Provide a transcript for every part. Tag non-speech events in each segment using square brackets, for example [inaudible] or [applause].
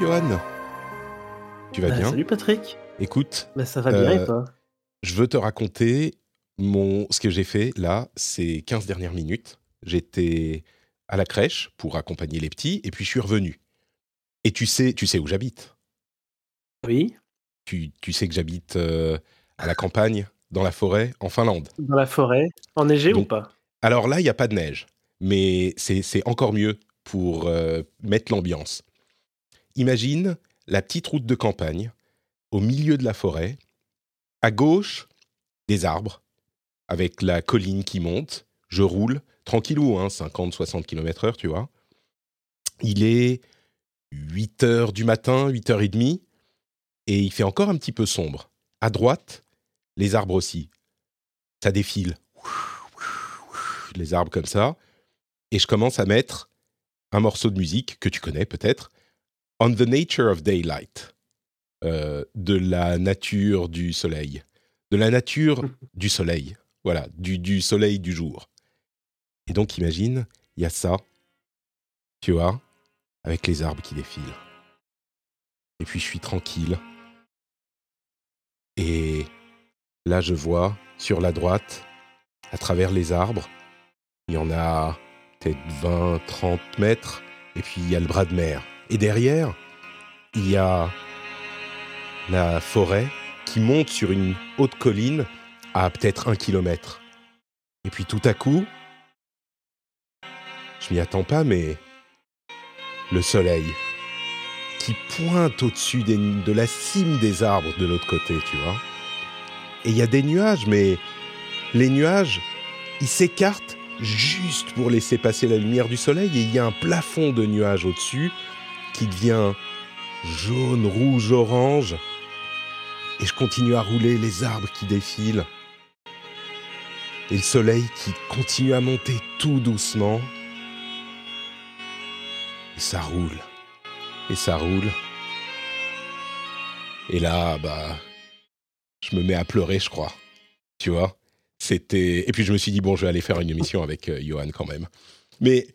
Johan Tu vas Bah, bien Salut Patrick. Écoute, Bah, ça va bien Euh, et toi je veux te raconter mon... ce que j'ai fait là, ces 15 dernières minutes. J'étais à la crèche pour accompagner les petits et puis je suis revenu. Et tu sais, tu sais où j'habite Oui. tu, tu sais que j'habite euh, à la campagne, dans la forêt, en Finlande. Dans la forêt. Enneigé ou Donc- pas? Alors là, il n'y a pas de neige, mais c'est c'est encore mieux pour euh, mettre l'ambiance. Imagine la petite route de campagne, au milieu de la forêt, à gauche, des arbres, avec la colline qui monte. Je roule, tranquillou, hein, 50-60 km/h, tu vois. Il est 8 heures du matin, 8 heures et demie, et il fait encore un petit peu sombre. À droite, les arbres aussi. Ça défile les arbres comme ça, et je commence à mettre un morceau de musique que tu connais peut-être, On the Nature of Daylight, euh, de la nature du soleil, de la nature [laughs] du soleil, voilà, du, du soleil du jour. Et donc imagine, il y a ça, tu vois, avec les arbres qui défilent. Et puis je suis tranquille. Et là je vois sur la droite, à travers les arbres, il y en a peut-être 20, 30 mètres, et puis il y a le bras de mer. Et derrière, il y a la forêt qui monte sur une haute colline à peut-être un kilomètre. Et puis tout à coup, je m'y attends pas, mais le soleil qui pointe au-dessus des- de la cime des arbres de l'autre côté, tu vois. Et il y a des nuages, mais les nuages, ils s'écartent juste pour laisser passer la lumière du soleil et il y a un plafond de nuages au-dessus qui devient jaune, rouge, orange. Et je continue à rouler les arbres qui défilent. Et le soleil qui continue à monter tout doucement. Et ça roule. Et ça roule. Et là, bah, je me mets à pleurer, je crois. Tu vois C'était. Et puis je me suis dit, bon, je vais aller faire une émission avec euh, Johan quand même. Mais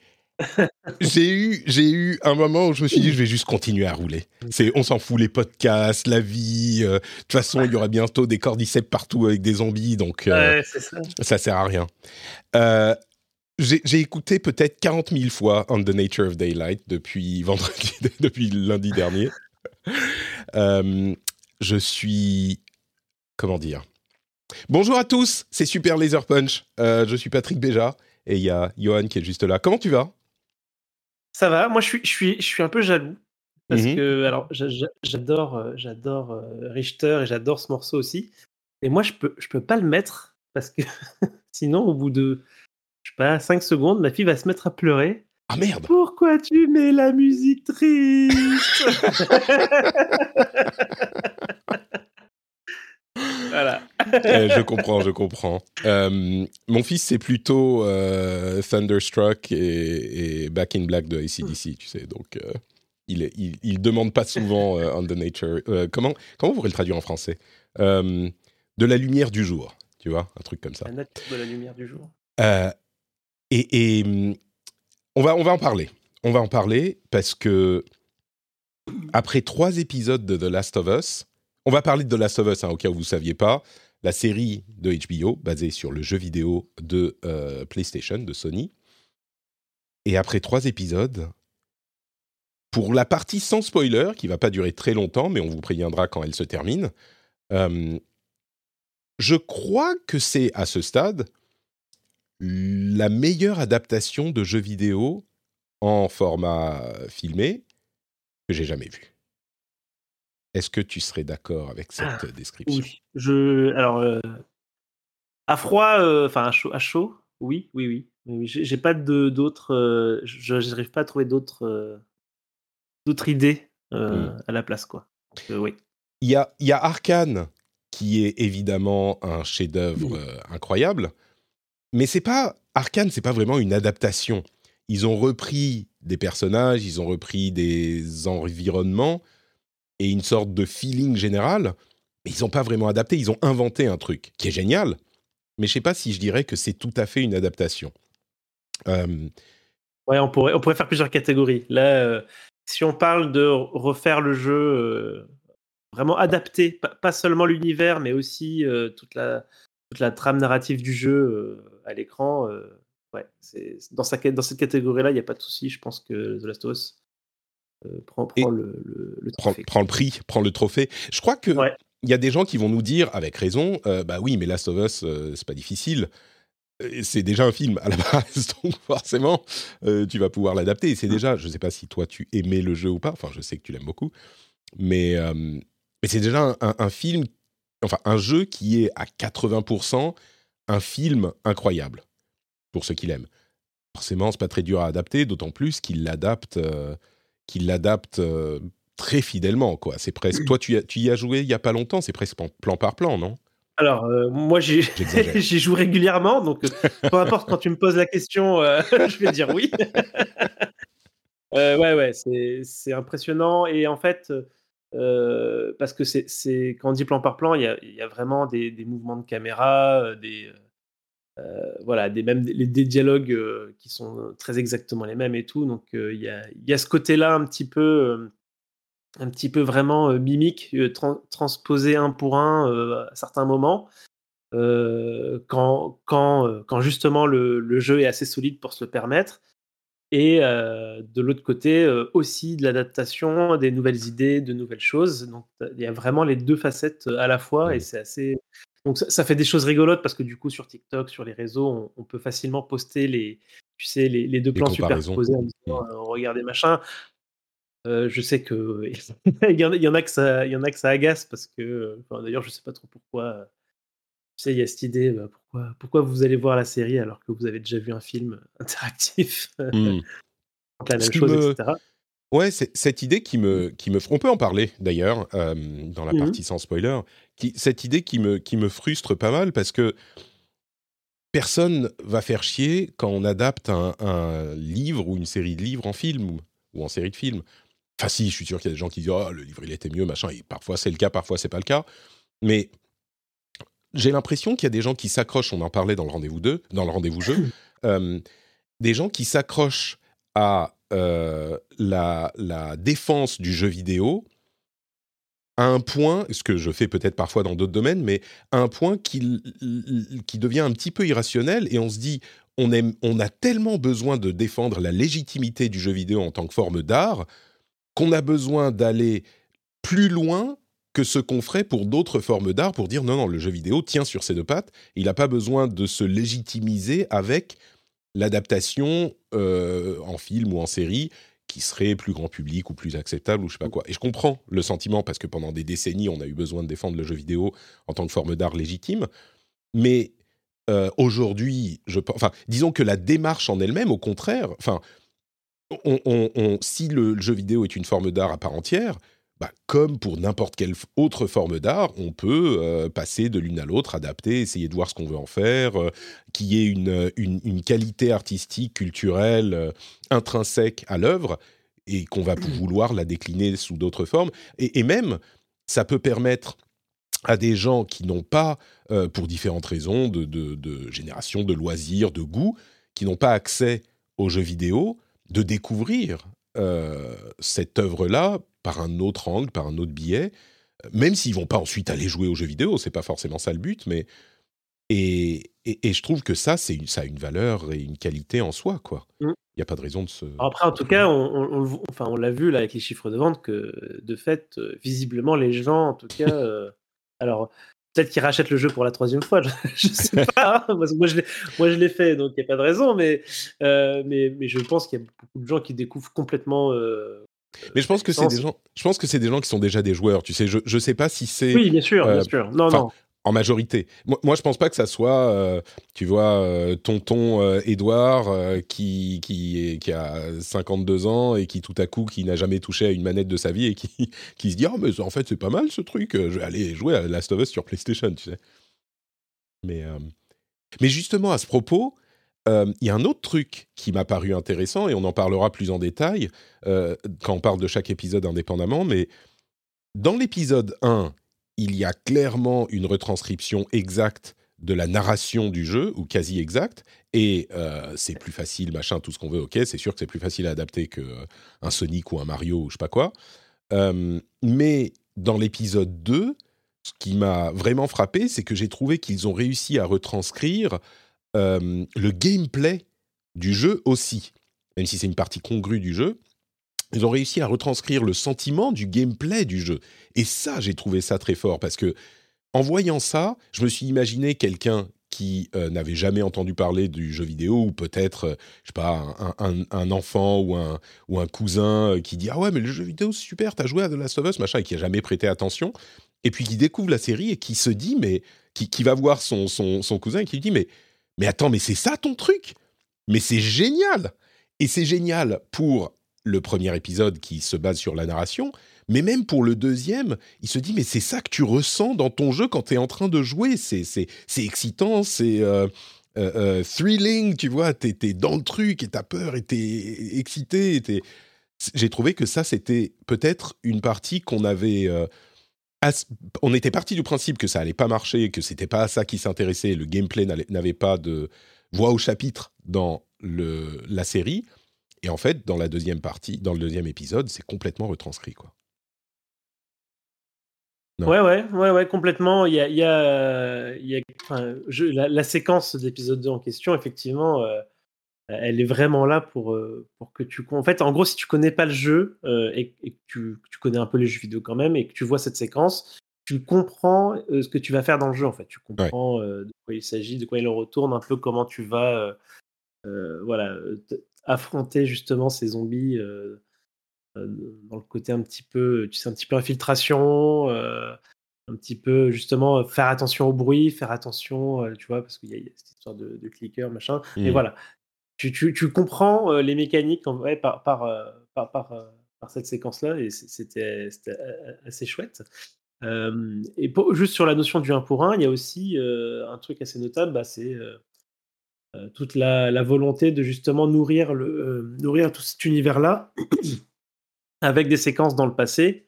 j'ai eu, j'ai eu un moment où je me suis dit, je vais juste continuer à rouler. C'est, on s'en fout, les podcasts, la vie. euh, De toute façon, il y aura bientôt des cordyceps partout avec des zombies, donc euh, Ouais, ça. ça sert à rien. Euh, j'ai écouté peut-être 40 000 fois On the Nature of Daylight depuis [laughs] vendredi, depuis lundi dernier. Je suis, comment dire? Bonjour à tous, c'est Super Laser Punch. Je suis Patrick Béja et il y a Johan qui est juste là. Comment tu vas? Ça va. Moi, je suis, je suis, je suis un peu jaloux. Parce Mhm. que, alors, j'a- j'a- j'adore, euh, j'adore euh, Richter et j'adore ce morceau aussi. Et moi, je peux, je peux pas le mettre parce que [laughs] sinon, au bout de, je sais pas, 5 secondes, ma fille va se mettre à pleurer. Ah merde Pourquoi tu mets la musique triste? [laughs] [laughs] Voilà. Euh, Je comprends, je comprends. Euh, mon fils, c'est plutôt euh, Thunderstruck et, et Back in Black de ACDC, tu sais. Donc, euh, il, il, il demande pas souvent On the Nature. comment, comment vous pourrez le traduire en français? De la lumière du jour, tu vois, un truc comme ça. La nature de la lumière du jour. Et et, hum, on, va, on va en parler. On va en parler parce que après trois épisodes de The Last of Us, on va parler de The Last of Us, hein, au cas où vous ne saviez pas, la série de HBO basée sur le jeu vidéo de euh, PlayStation, de Sony. Et après trois épisodes, pour la partie sans spoiler, qui va pas durer très longtemps, mais on vous préviendra quand elle se termine, euh, je crois que c'est à ce stade la meilleure adaptation de jeu vidéo en format filmé que j'ai jamais vu. Est-ce que tu serais d'accord avec cette Ah, description? oui. Je, alors, euh, à froid, euh, enfin à chaud, à chaud, oui, oui, oui. oui. J'ai pas d'autres. euh, je n'arrive pas à trouver d'autres euh, d'autres idées euh, Hmm. à la place, quoi. Donc, euh, oui. Il y a, y a Arkane, qui est évidemment un chef-d'œuvre euh, incroyable, mais c'est pas Arkane, c'est pas vraiment une adaptation. Ils ont repris des personnages, ils ont repris des environnements et une sorte de feeling général, mais ils n'ont pas vraiment adapté. Ils ont inventé un truc qui est génial, mais je sais pas si je dirais que c'est tout à fait une adaptation. Euh, Ouais, on pourrait, on pourrait faire plusieurs catégories. Là, euh, si on parle de refaire le jeu euh, vraiment adapté, pas, seulement l'univers, mais aussi toute, la, toute la trame narrative du jeu à l'écran, ouais, dans, dans cette catégorie-là, il n'y a pas de souci. Je pense que The Last of Us euh, prend, prend Et- le, le, le prends, trophée. prends le prix, prends le trophée. Je crois que Ouais. il y a des gens qui vont nous dire, avec raison, euh, bah oui, mais Last of Us, euh, c'est pas difficile. Euh, C'est déjà un film à la [laughs] base, donc forcément, euh, tu vas pouvoir l'adapter. Et c'est déjà, je sais pas si toi tu aimais le jeu ou pas, enfin, je sais que tu l'aimes beaucoup, mais, euh, mais c'est déjà un, un- un film, enfin, un jeu qui est à 80% un film incroyable pour ceux qui l'aiment. Forcément, c'est pas très dur à adapter, d'autant plus qu'il l'adapte, euh, qu'il l'adapte euh, très fidèlement, quoi. C'est presque. Toi, tu, as- tu y as joué il y a pas longtemps, c'est presque plan- plan par plan, non? Alors, euh, moi, [laughs] j'y joue régulièrement, donc euh, peu importe quand tu me poses la question, euh, [laughs] je vais dire oui. [laughs] Euh, ouais, ouais, c'est, c'est impressionnant. Et en fait, parce que c'est, quand on dit plan par plan, il y y a vraiment des, des mouvements de caméra, des, voilà, des, même des, des dialogues euh, qui sont très exactement les mêmes et tout. Donc, euh, il, y a, y a ce côté-là un petit peu. euh, un petit peu vraiment euh, mimique, euh, tran- transposé un pour un euh, à certains moments, euh, quand, quand, euh, quand justement le, le jeu est assez solide pour se le permettre. Et euh, de l'autre côté, euh, aussi de l'adaptation, des nouvelles idées, de nouvelles choses. Donc il y a vraiment les deux facettes euh, à la fois et Mm. c'est assez. Donc ça, ça fait des choses rigolotes parce que du coup sur TikTok, sur les réseaux, on, on peut facilement poster les, tu sais, les, les deux Les plans superposés en disant euh, regardez machin. Euh, je sais que [laughs] il y, en a, il y en a que ça, il y en a que ça agace parce que, enfin, d'ailleurs, je sais pas trop pourquoi. euh, Tu sais, il y a cette idée, bah, pourquoi, pourquoi vous allez voir la série alors que vous avez déjà vu un film [laughs] interactif, Hmm. la même chose, me- etc. Ouais, c'est cette idée qui me, qui me, on peut en parler d'ailleurs euh, dans la Mhm. partie sans spoiler. Qui, cette idée qui me, qui me frustre pas mal parce que personne va faire chier quand on adapte un, un livre ou une série de livres en film ou, ou en série de films. Enfin, si, je suis sûr qu'il y a des gens qui disent oh le livre il était mieux machin. Et parfois c'est le cas, parfois c'est pas le cas. Mais j'ai l'impression qu'il y a des gens qui s'accrochent. On en parlait dans le rendez-vous 2, dans le rendez-vous jeu. [clears throat] euh, des gens qui s'accrochent à euh, la, défense du jeu vidéo à un point, ce que je fais peut-être parfois dans d'autres domaines, mais à un point qui, qui devient un petit peu irrationnel et on se dit, on, aime, on a tellement besoin de défendre la légitimité du jeu vidéo en tant que forme d'art qu'on a besoin d'aller plus loin que ce qu'on ferait pour d'autres formes d'art pour dire non, non, le jeu vidéo tient sur ses deux pattes, il n'a pas besoin de se légitimiser avec l'adaptation euh, en film ou en série qui serait plus grand public ou plus acceptable ou je sais pas quoi. Et je comprends le sentiment parce que pendant des décennies, on a eu besoin de défendre le jeu vidéo en tant que forme d'art légitime. Mais euh, aujourd'hui, je, enfin, disons que la démarche en elle-même, au contraire, enfin, on, on, on, si le jeu vidéo est une forme d'art à part entière, bah, comme pour n'importe quelle autre forme d'art, on peut euh, passer de l'une à l'autre, adapter, essayer de voir ce qu'on veut en faire, euh, qu'il y ait une, une, une, qualité artistique, culturelle, euh, intrinsèque à l'œuvre, et qu'on va vouloir la décliner sous d'autres formes. Et, et, même, ça peut permettre à des gens qui n'ont pas, euh, pour différentes raisons, de, de, de, génération, de loisirs, de goût, qui n'ont pas accès aux jeux vidéo, de découvrir euh, cette œuvre-là par un autre angle, par un autre biais, même s'ils vont pas ensuite aller jouer aux jeux vidéo, c'est pas forcément ça le but, mais et, et, et je trouve que ça, c'est ça a une valeur et une qualité en soi, quoi. Il mmh. n'y a pas de raison de se. Alors après, en tout cas, on, enfin, on l'a vu là avec les chiffres de vente que, de fait, euh, visiblement, les gens, en tout cas, euh, alors peut-être qu'ils rachètent le jeu pour la troisième fois. [laughs] Je, ne sais [laughs] pas. Hein, moi, je l'ai fait, donc il n'y a pas de raison. Mais, mais, mais je pense qu'il y a beaucoup de gens qui découvrent complètement. Mais je pense que c'est des gens. Je pense que c'est des gens qui sont déjà des joueurs. Tu sais, je ne sais pas si c'est. Oui, bien sûr, bien sûr. Non, non en majorité. Moi, moi, je pense pas que ça soit, euh, tu vois, euh, tonton euh, Edouard qui, qui, qui, a 52 ans et qui tout à coup, qui n'a jamais touché à une manette de sa vie et qui, [laughs] qui se dit, oh, mais en fait, c'est pas mal ce truc, je vais aller jouer à Last of Us sur PlayStation, tu sais. Mais, mais justement, à ce propos, il y a un autre truc qui m'a paru intéressant et on en parlera plus en détail quand on parle de chaque épisode indépendamment, mais dans l'épisode 1, il y a clairement une retranscription exacte de la narration du jeu, ou quasi exacte, et euh, c'est plus facile, machin, tout ce qu'on veut, ok, c'est sûr que c'est plus facile à adapter qu'un euh, Sonic ou un Mario ou je sais pas quoi. Euh, mais dans l'épisode 2, ce qui m'a vraiment frappé, c'est que j'ai trouvé qu'ils ont réussi à retranscrire le gameplay du jeu aussi, même si c'est une partie congrue du jeu ils ont réussi à retranscrire le sentiment du gameplay du jeu. Et ça, j'ai trouvé ça très fort parce que en voyant ça, je me suis imaginé quelqu'un qui euh, n'avait jamais entendu parler du jeu vidéo ou peut-être, euh, je sais pas, un, enfant ou un, ou un cousin euh, qui dit ah ouais mais le jeu vidéo c'est super, t'as joué à The Last of Us machin et qui a jamais prêté attention et puis qui découvre la série et qui se dit mais qui, qui va voir son, son, son cousin et qui lui dit mais mais attends mais c'est ça ton truc? Mais c'est génial! Et c'est génial pour le premier épisode qui se base sur la narration, mais même pour le deuxième, il se dit mais c'est ça que tu ressens dans ton jeu quand tu es en train de jouer, c'est excitant, c'est euh, euh, euh, thrilling, tu vois, tu es, dans le truc et tu as peur et tu es excité. J'ai trouvé que ça c'était peut-être une partie qu'on avait... on était parti du principe que ça allait pas marcher, que c'était pas à ça qui s'intéressait, le gameplay n'avait pas de voix au chapitre dans la série. Et en fait, dans la deuxième partie, dans le deuxième épisode, c'est complètement retranscrit, quoi. Ouais, ouais, ouais, ouais, complètement. Il y a, il y a, il y a enfin, je, la, séquence d'épisode 2 en question, effectivement, euh, elle est vraiment là pour, euh, pour que tu. En fait, en gros, si tu connais pas le jeu euh, et, que tu, tu, connais un peu les jeux vidéo quand même et que tu vois cette séquence, tu comprends ce que tu vas faire dans le jeu, en fait. Tu comprends de quoi il s'agit, de quoi il en retourne, un peu comment tu vas. voilà, affronter justement ces zombies euh, euh, dans le côté un petit peu, tu sais, un petit peu infiltration, euh, un petit peu justement faire attention au bruit, faire attention, tu vois, parce qu'il y, a cette histoire de, clicker, machin. Et mmh. voilà, tu, comprends les mécaniques par, cette séquence-là, et c'était assez chouette. et juste sur la notion du 1 pour 1, il y a aussi un truc assez notable, bah, c'est toute la, volonté de justement nourrir, tout cet univers-là [clears throat] avec des séquences dans le passé.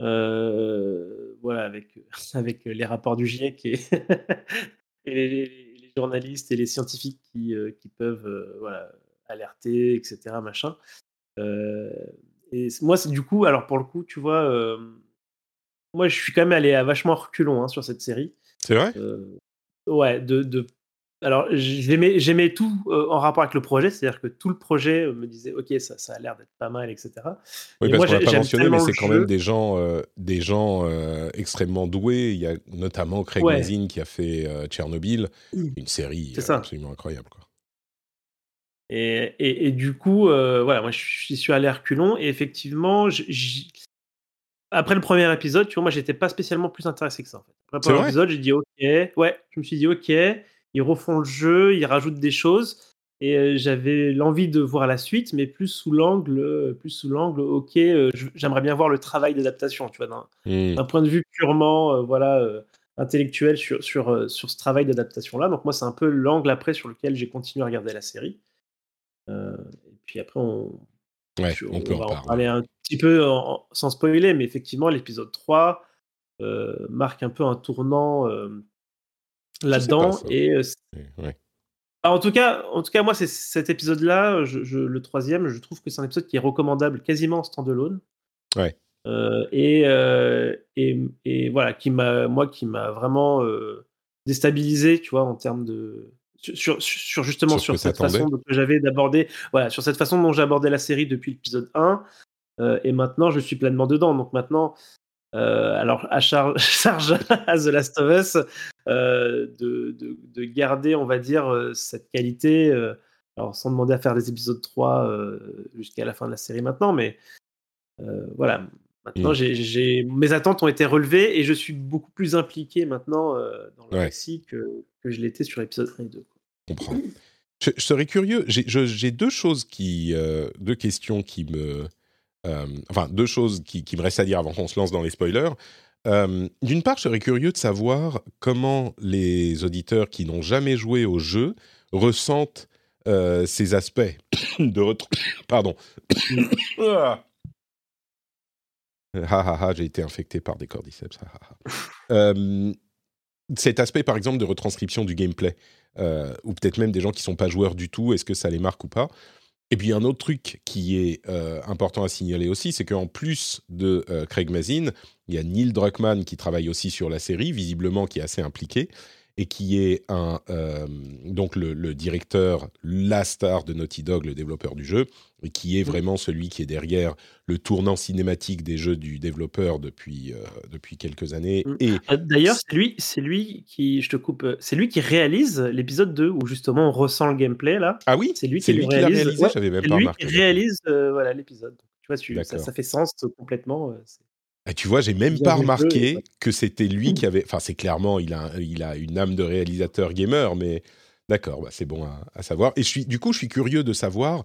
Voilà, [laughs] avec, les rapports du GIEC [laughs] et, les, journalistes et les scientifiques qui, qui peuvent voilà, alerter, etc. Machin. et moi, c'est du coup, alors pour le coup, tu vois, moi je suis quand même allé à vachement reculons hein, sur cette série. C'est vrai? Ouais, de, de alors, j'aimais tout euh, en rapport avec le projet, c'est-à-dire que tout le projet euh, me disait, ok, ça, ça a l'air d'être pas mal, etc. Oui, parce qu'on l'a pas mentionné, mais c'est quand même des gens, euh, des gens extrêmement doués. Il y a notamment Craig Mazin qui a fait Tchernobyl, mmh. une série absolument incroyable. Quoi. Et, et, du coup, voilà, moi, je suis allé à reculons, et effectivement, après le premier épisode, tu vois, moi, j'étais pas spécialement plus intéressé que ça. En fait. Après le premier épisode, j'ai dit, ok, ouais, je me suis dit, ok ils refont le jeu, ils rajoutent des choses. Et euh, j'avais l'envie de voir la suite, mais plus sous l'angle, euh, plus sous l'angle, ok, euh, j'aimerais bien voir le travail d'adaptation, tu vois, d'un mmh. point de vue purement, voilà, intellectuel sur, sur, sur ce travail d'adaptation-là. Donc moi, c'est un peu l'angle après sur lequel j'ai continué à regarder la série. et puis après, on, on, peut va en, parler un petit peu sans spoiler, mais effectivement, l'épisode 3 marque un peu un tournant là-dedans. Et bah, en tout cas, en tout cas, moi, c'est cet épisode-là, je, le troisième, je trouve que c'est un épisode qui est recommandable quasiment en standalone. Ouais. Euh, et, euh, et, et, voilà, qui m'a, moi, qui m'a vraiment euh, déstabilisé, tu vois, en termes de sur, sur justement sur, cette façon que j'avais d'aborder, voilà, sur cette façon dont j'abordais la série depuis l'épisode 1. et maintenant, je suis pleinement dedans. Donc maintenant, alors, à charge, [laughs] charge, à The Last of Us de, de, de, garder, on va dire, cette qualité. alors, sans demander à faire des épisodes 3 jusqu'à la fin de la série maintenant, mais voilà. Maintenant, mmh. j'ai, mes attentes ont été relevées et je suis beaucoup plus impliqué maintenant dans le récit que, que je l'étais sur l'épisode 1 et 2. Je comprends. Je, serais curieux. J'ai deux choses qui, deux questions qui me, enfin deux choses qui, qui, me restent à dire avant qu'on se lance dans les spoilers. D'une part, je serais curieux de savoir comment les auditeurs qui n'ont jamais joué au jeu ressentent ces aspects [coughs] de [coughs] pardon. [coughs] ah, ah, ah, j'ai été infecté par des cordyceps. cet aspect, par exemple, de retranscription du gameplay. Euh, ou peut-être même des gens qui sont pas joueurs du tout, est-ce que ça les marque ou pas? Et puis un autre truc qui est euh, important à signaler aussi, c'est qu'en plus de euh, Craig Mazin, il y a Neil Druckmann qui travaille aussi sur la série, visiblement qui est assez impliqué et qui est un, euh, donc le, directeur, la star de Naughty Dog, le développeur du jeu, et qui est vraiment celui qui est derrière le tournant cinématique des jeux du développeur depuis, euh, depuis quelques années. Mm. Et euh, D'ailleurs, c'est lui, c'est lui qui, je te coupe, c'est lui qui réalise l'épisode 2 où justement on ressent le gameplay là. Ah oui C'est lui qui, lui réalise. réalisé, j'avais même pas lui Qui réalise voilà l'épisode. Tu vois, ça, ça, fait sens complètement. Ah, tu vois, j'ai même pas remarqué que c'était lui [laughs] qui avait. Enfin, c'est clairement, il a, il a une âme de réalisateur gamer, mais d'accord, bah, c'est bon à, savoir. Et je suis, du coup, je suis curieux de savoir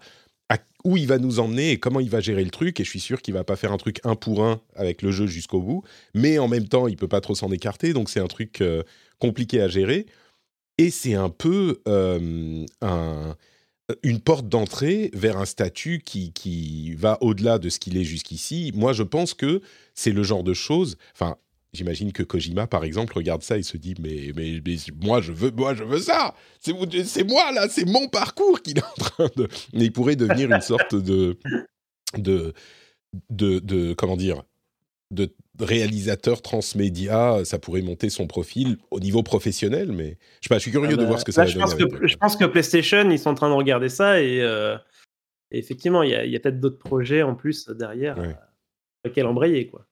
où il va nous emmener et comment il va gérer le truc. Et je suis sûr qu'il va pas faire un truc un pour un avec le jeu jusqu'au bout, mais en même temps, il peut pas trop s'en écarter, donc c'est un truc euh, compliqué à gérer. Et c'est un peu euh, un une porte d'entrée vers un statut qui, qui va au-delà de ce qu'il est jusqu'ici. Moi, je pense que c'est le genre de choses. Enfin, j'imagine que Kojima, par exemple, regarde ça et se dit mais, mais, moi, je veux, moi, je veux ça. C'est moi là, c'est mon parcours qu'il est en train de. Mais il pourrait devenir une sorte de de, de, de comment dire de réalisateur transmédia, ça pourrait monter son profil au niveau professionnel, mais je sais pas, je suis curieux ah de bah, voir ce que ça va je donner. Que, je pense que PlayStation, ils sont en train de regarder ça et, euh, effectivement, il y a, peut-être d'autres projets en plus derrière ouais. euh, lesquels embrayer, quoi.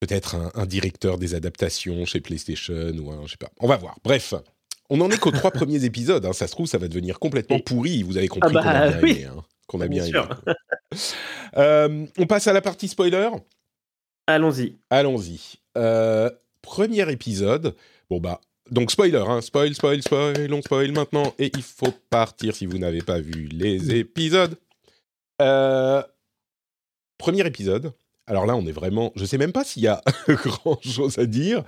Peut-être un, directeur des adaptations chez PlayStation ou un, je sais pas. On va voir. Bref. On n'en est qu'aux trois [laughs] premiers épisodes. Hein. Ça se trouve, ça va devenir complètement pourri. Vous avez compris ah qu'on a bah, [laughs] aimé. Hein. Qu'on a bien, aimé. Euh, on passe à la partie spoiler. Allons-y. Allons-y. Euh, premier épisode. Bon, bah, donc spoiler, hein. spoil, spoil, spoil, on spoil maintenant. Et il faut partir si vous n'avez pas vu les épisodes. Euh, premier épisode. Alors là, on est vraiment. Je sais même pas s'il y a [laughs] grand chose à dire.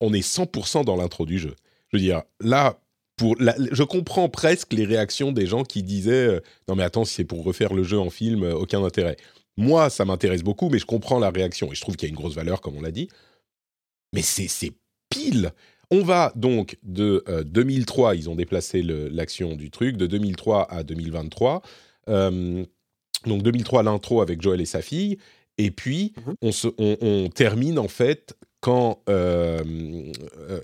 On est 100% dans l'intro du jeu. Je veux dire, là, pour je comprends presque les réactions des gens qui disaient euh, non mais attends si c'est pour refaire le jeu en film aucun intérêt moi, ça m'intéresse beaucoup, mais je comprends la réaction et je trouve qu'il y a une grosse valeur, comme on l'a dit. Mais c'est pile. On va donc de 2003, euh, ils ont déplacé l'action du truc, de 2003 à 2023. Euh, donc 2003, l'intro avec Joël et sa fille. Et puis, on, se, on, termine en fait quand... Euh,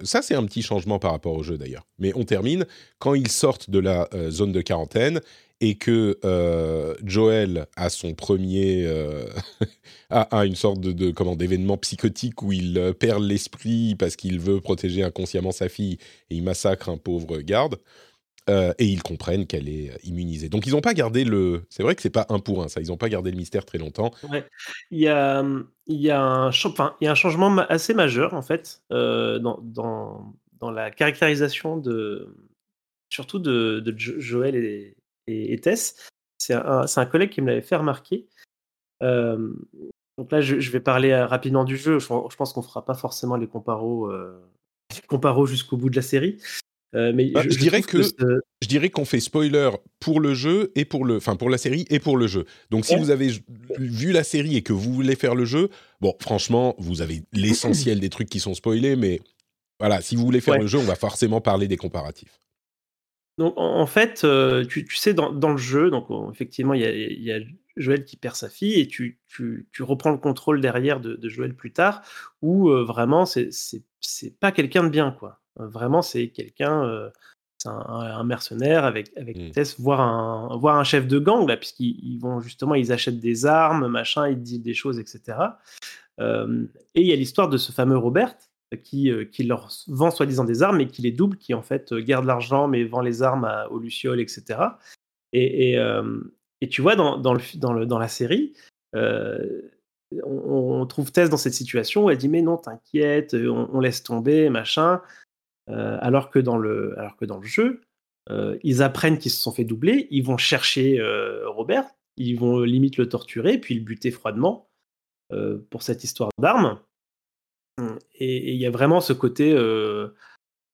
ça, c'est un petit changement par rapport au jeu d'ailleurs. Mais on termine quand ils sortent de la zone de quarantaine et que euh, Joel a son premier euh, [laughs] a, une sorte de, comment d'événement psychotique où il euh, perd l'esprit parce qu'il veut protéger inconsciemment sa fille et il massacre un pauvre garde et ils comprennent qu'elle est immunisée. Donc ils n'ont pas gardé le. C'est vrai que c'est pas un pour un ça. Ils n'ont pas gardé le mystère très longtemps. Il y a il y a un enfin, il y a un changement assez majeur en fait dans, dans, dans la caractérisation de surtout de, de Joël et, et, Tess. C'est un, un, collègue qui me l'avait fait remarquer. donc là, je, vais parler euh, rapidement du jeu. Je, pense qu'on fera pas forcément les comparos, euh, comparos jusqu'au bout de la série. Euh, mais bah, je, dirais que, je dirais qu'on fait spoiler pour le jeu et pour le, enfin pour la série et pour le jeu. Donc si vous avez vu la série et que vous voulez faire le jeu, bon franchement vous avez l'essentiel des trucs qui sont spoilés, mais voilà si vous voulez faire le jeu, on va forcément parler des comparatifs. Donc, en fait, euh, tu, sais, dans, le jeu, donc effectivement, il y, a, Joël qui perd sa fille et tu, reprends le contrôle derrière de, Joël plus tard, où euh, vraiment, c'est pas quelqu'un de bien, quoi. Vraiment, c'est quelqu'un, euh, c'est un, mercenaire avec, avec mmh. Tess, voire un, voire un chef de gang, là, puisqu'ils vont justement, ils achètent des armes, machin, ils disent des choses, etc. et il y a l'histoire de ce fameux Robert qui, qui leur vend soi-disant des armes et qui les double, qui en fait garde l'argent mais vend les armes à, aux Lucioles, etc. Et, et, et tu vois, dans, dans, le, dans, le, dans la série, on, trouve Tess dans cette situation où elle dit mais non t'inquiète on, laisse tomber machin alors que dans le alors que dans le jeu ils apprennent qu'ils se sont fait doubler ils vont chercher Robert ils vont limite le torturer puis le buter froidement pour cette histoire d'armes et il y a vraiment ce côté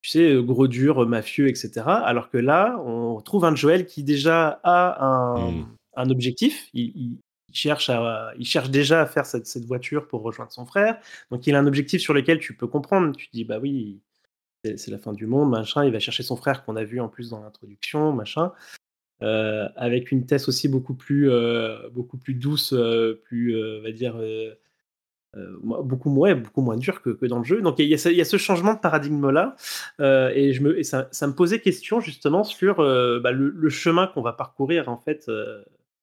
tu sais gros dur mafieux etc alors que là on trouve un Joel qui déjà a un, mmh. un objectif il, il cherche, à, il cherche déjà à faire cette, cette, voiture pour rejoindre son frère. Donc il a un objectif sur lequel tu peux comprendre. Tu te dis, bah oui, c'est la fin du monde, machin. Il va chercher son frère qu'on a vu en plus dans l'introduction, machin. Euh, avec une thèse aussi beaucoup plus, euh, beaucoup plus douce, euh, plus, on va dire, beaucoup, moins, beaucoup moins dur que, que, dans le jeu. Donc il y, a ce, il y a ce changement de paradigme-là. et, je me, et ça, ça, me posait question justement sur bah, le, le, chemin qu'on va parcourir en fait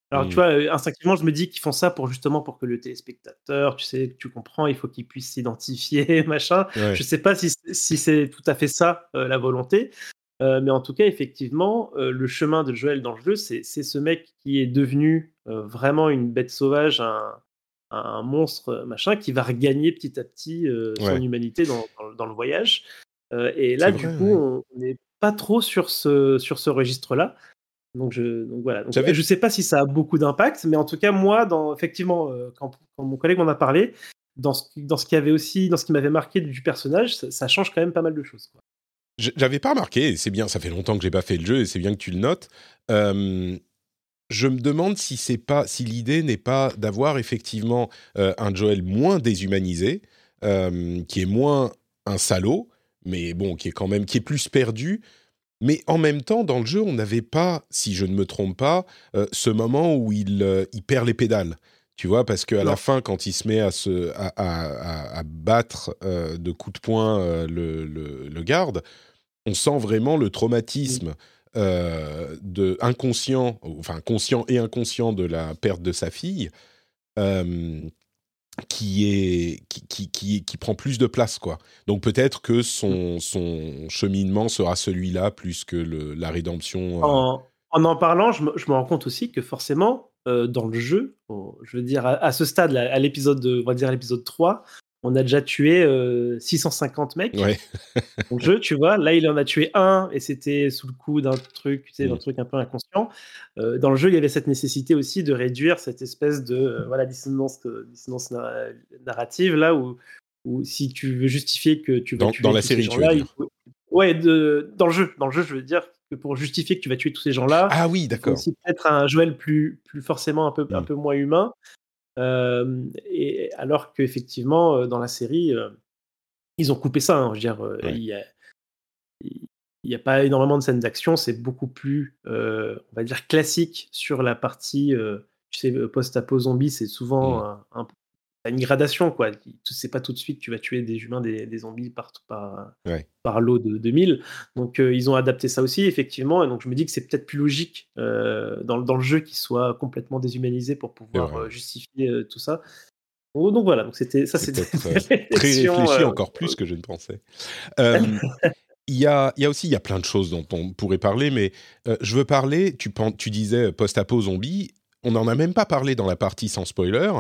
alors, tu mmh. vois, euh, instinctivement, je me dis qu'ils font ça pour justement pour que le téléspectateur, tu sais, tu comprends, il faut qu'il puisse s'identifier, [laughs] machin. Je sais pas si, si c'est tout à fait ça euh, la volonté, euh, mais en tout cas, effectivement, le chemin de Joël dans le jeu, c'est ce mec qui est devenu vraiment une bête sauvage, un, un, monstre, machin, qui va regagner petit à petit son humanité dans, dans, le voyage. et là, du coup, on n'est pas trop sur ce, sur ce registre-là. Donc, je, donc voilà. je ne sais pas si ça a beaucoup d'impact, mais en tout cas, moi, dans, effectivement, euh, quand, mon collègue m'en a parlé, dans ce, dans ce qui avait aussi, dans ce qui m'avait marqué du personnage, ça, change quand même pas mal de choses. J'avais pas remarqué, c'est bien, ça fait longtemps que j'ai pas fait le jeu et c'est bien que tu le notes. Je me demande si c'est pas, si l'idée n'est pas d'avoir effectivement euh, un Joel moins déshumanisé, qui est moins un salaud, mais bon, qui est quand même, qui est plus perdu, mais en même temps, dans le jeu, on n'avait pas, si je ne me trompe pas, euh, ce moment où il, euh, il, perd les pédales. Tu vois, parce qu'à la fin, quand il se met à, se, à, à, à battre euh, de coups de poing le, le, le, garde, on sent vraiment le traumatisme de inconscient, enfin conscient et inconscient de la perte de sa fille qui est qui, qui, qui, prend plus de place quoi. Donc peut-être que son, son cheminement sera celui-là plus que le, la rédemption. Euh. En, en, en parlant, je me, je me, rends compte aussi que forcément euh, dans le jeu, je veux dire à, à ce stade, à l'épisode, on va dire l'épisode 3, on a déjà tué 650 euh, mecs ouais. [laughs] le jeu, tu vois. Là, il en a tué un et c'était sous le coup d'un truc, tu sais, d'un mm. truc un peu inconscient. Euh, dans le jeu, il y avait cette nécessité aussi de réduire cette espèce de euh, voilà dissonance, dissonance narrative là où, où, si tu veux justifier que tu vas dans, tuer dans la série, tu veux dire. Faut... Ouais, de, dans le jeu, dans le jeu, je veux dire que pour justifier que tu vas tuer tous ces gens-là, ah oui, d'accord. Aussi peut-être un Joël plus, plus forcément un peu, mm. un peu moins humain. Et alors qu'effectivement, dans la série, ils ont coupé ça. Hein, je veux dire, ouais. il y a, il n'y a pas énormément de scènes d'action, c'est beaucoup plus, euh, on va dire, classique sur la partie, euh, tu sais, post-apo zombie, c'est souvent mmh. un, un, une gradation, quoi. C'est pas tout de suite tu vas tuer des humains, des, des zombies par, par, ouais. par lot de 2000. Donc euh, ils ont adapté ça aussi, effectivement. Et donc je me dis que c'est peut-être plus logique euh, dans, dans, le jeu qu'il soit complètement déshumanisé pour pouvoir euh, justifier tout ça. Donc, donc voilà, donc c'était ça, c'était très [laughs] réfléchi encore plus que je ne pensais. [laughs] il y, a, il y a aussi il y a plein de choses dont on pourrait parler, mais je veux parler. Tu, tu disais post-apo zombie. On n'en a même pas parlé dans la partie sans spoiler.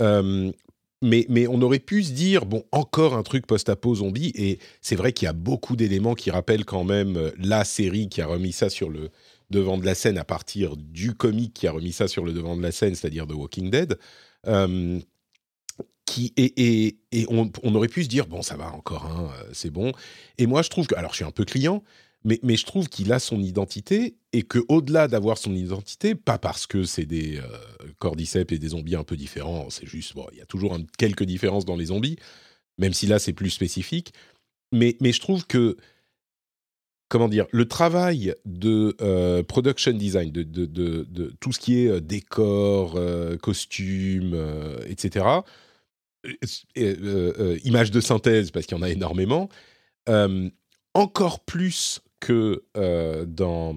Euh, mais, mais, on aurait pu se dire, bon, encore un truc post-apo zombie, et c'est vrai qu'il y a beaucoup d'éléments qui rappellent quand même euh, la série qui a remis ça sur le devant de la scène à partir du comic qui a remis ça sur le devant de la scène, c'est-à-dire The Walking Dead. Euh, qui, et, et, et on, aurait pu se dire, bon, ça va encore, c'est bon. Et moi, je trouve que, alors je suis un peu client, mais, je trouve qu'il a son identité et que au-delà d'avoir son identité, pas parce que c'est des euh, cordyceps et des zombies un peu différents, c'est juste, il y a toujours quelques différences dans les zombies, même si là c'est plus spécifique, mais, je trouve que, comment dire, le travail de euh, production design, de, tout ce qui est euh, décor, euh, euh, etc., images de synthèse, parce qu'il y en a énormément, encore plus que euh, dans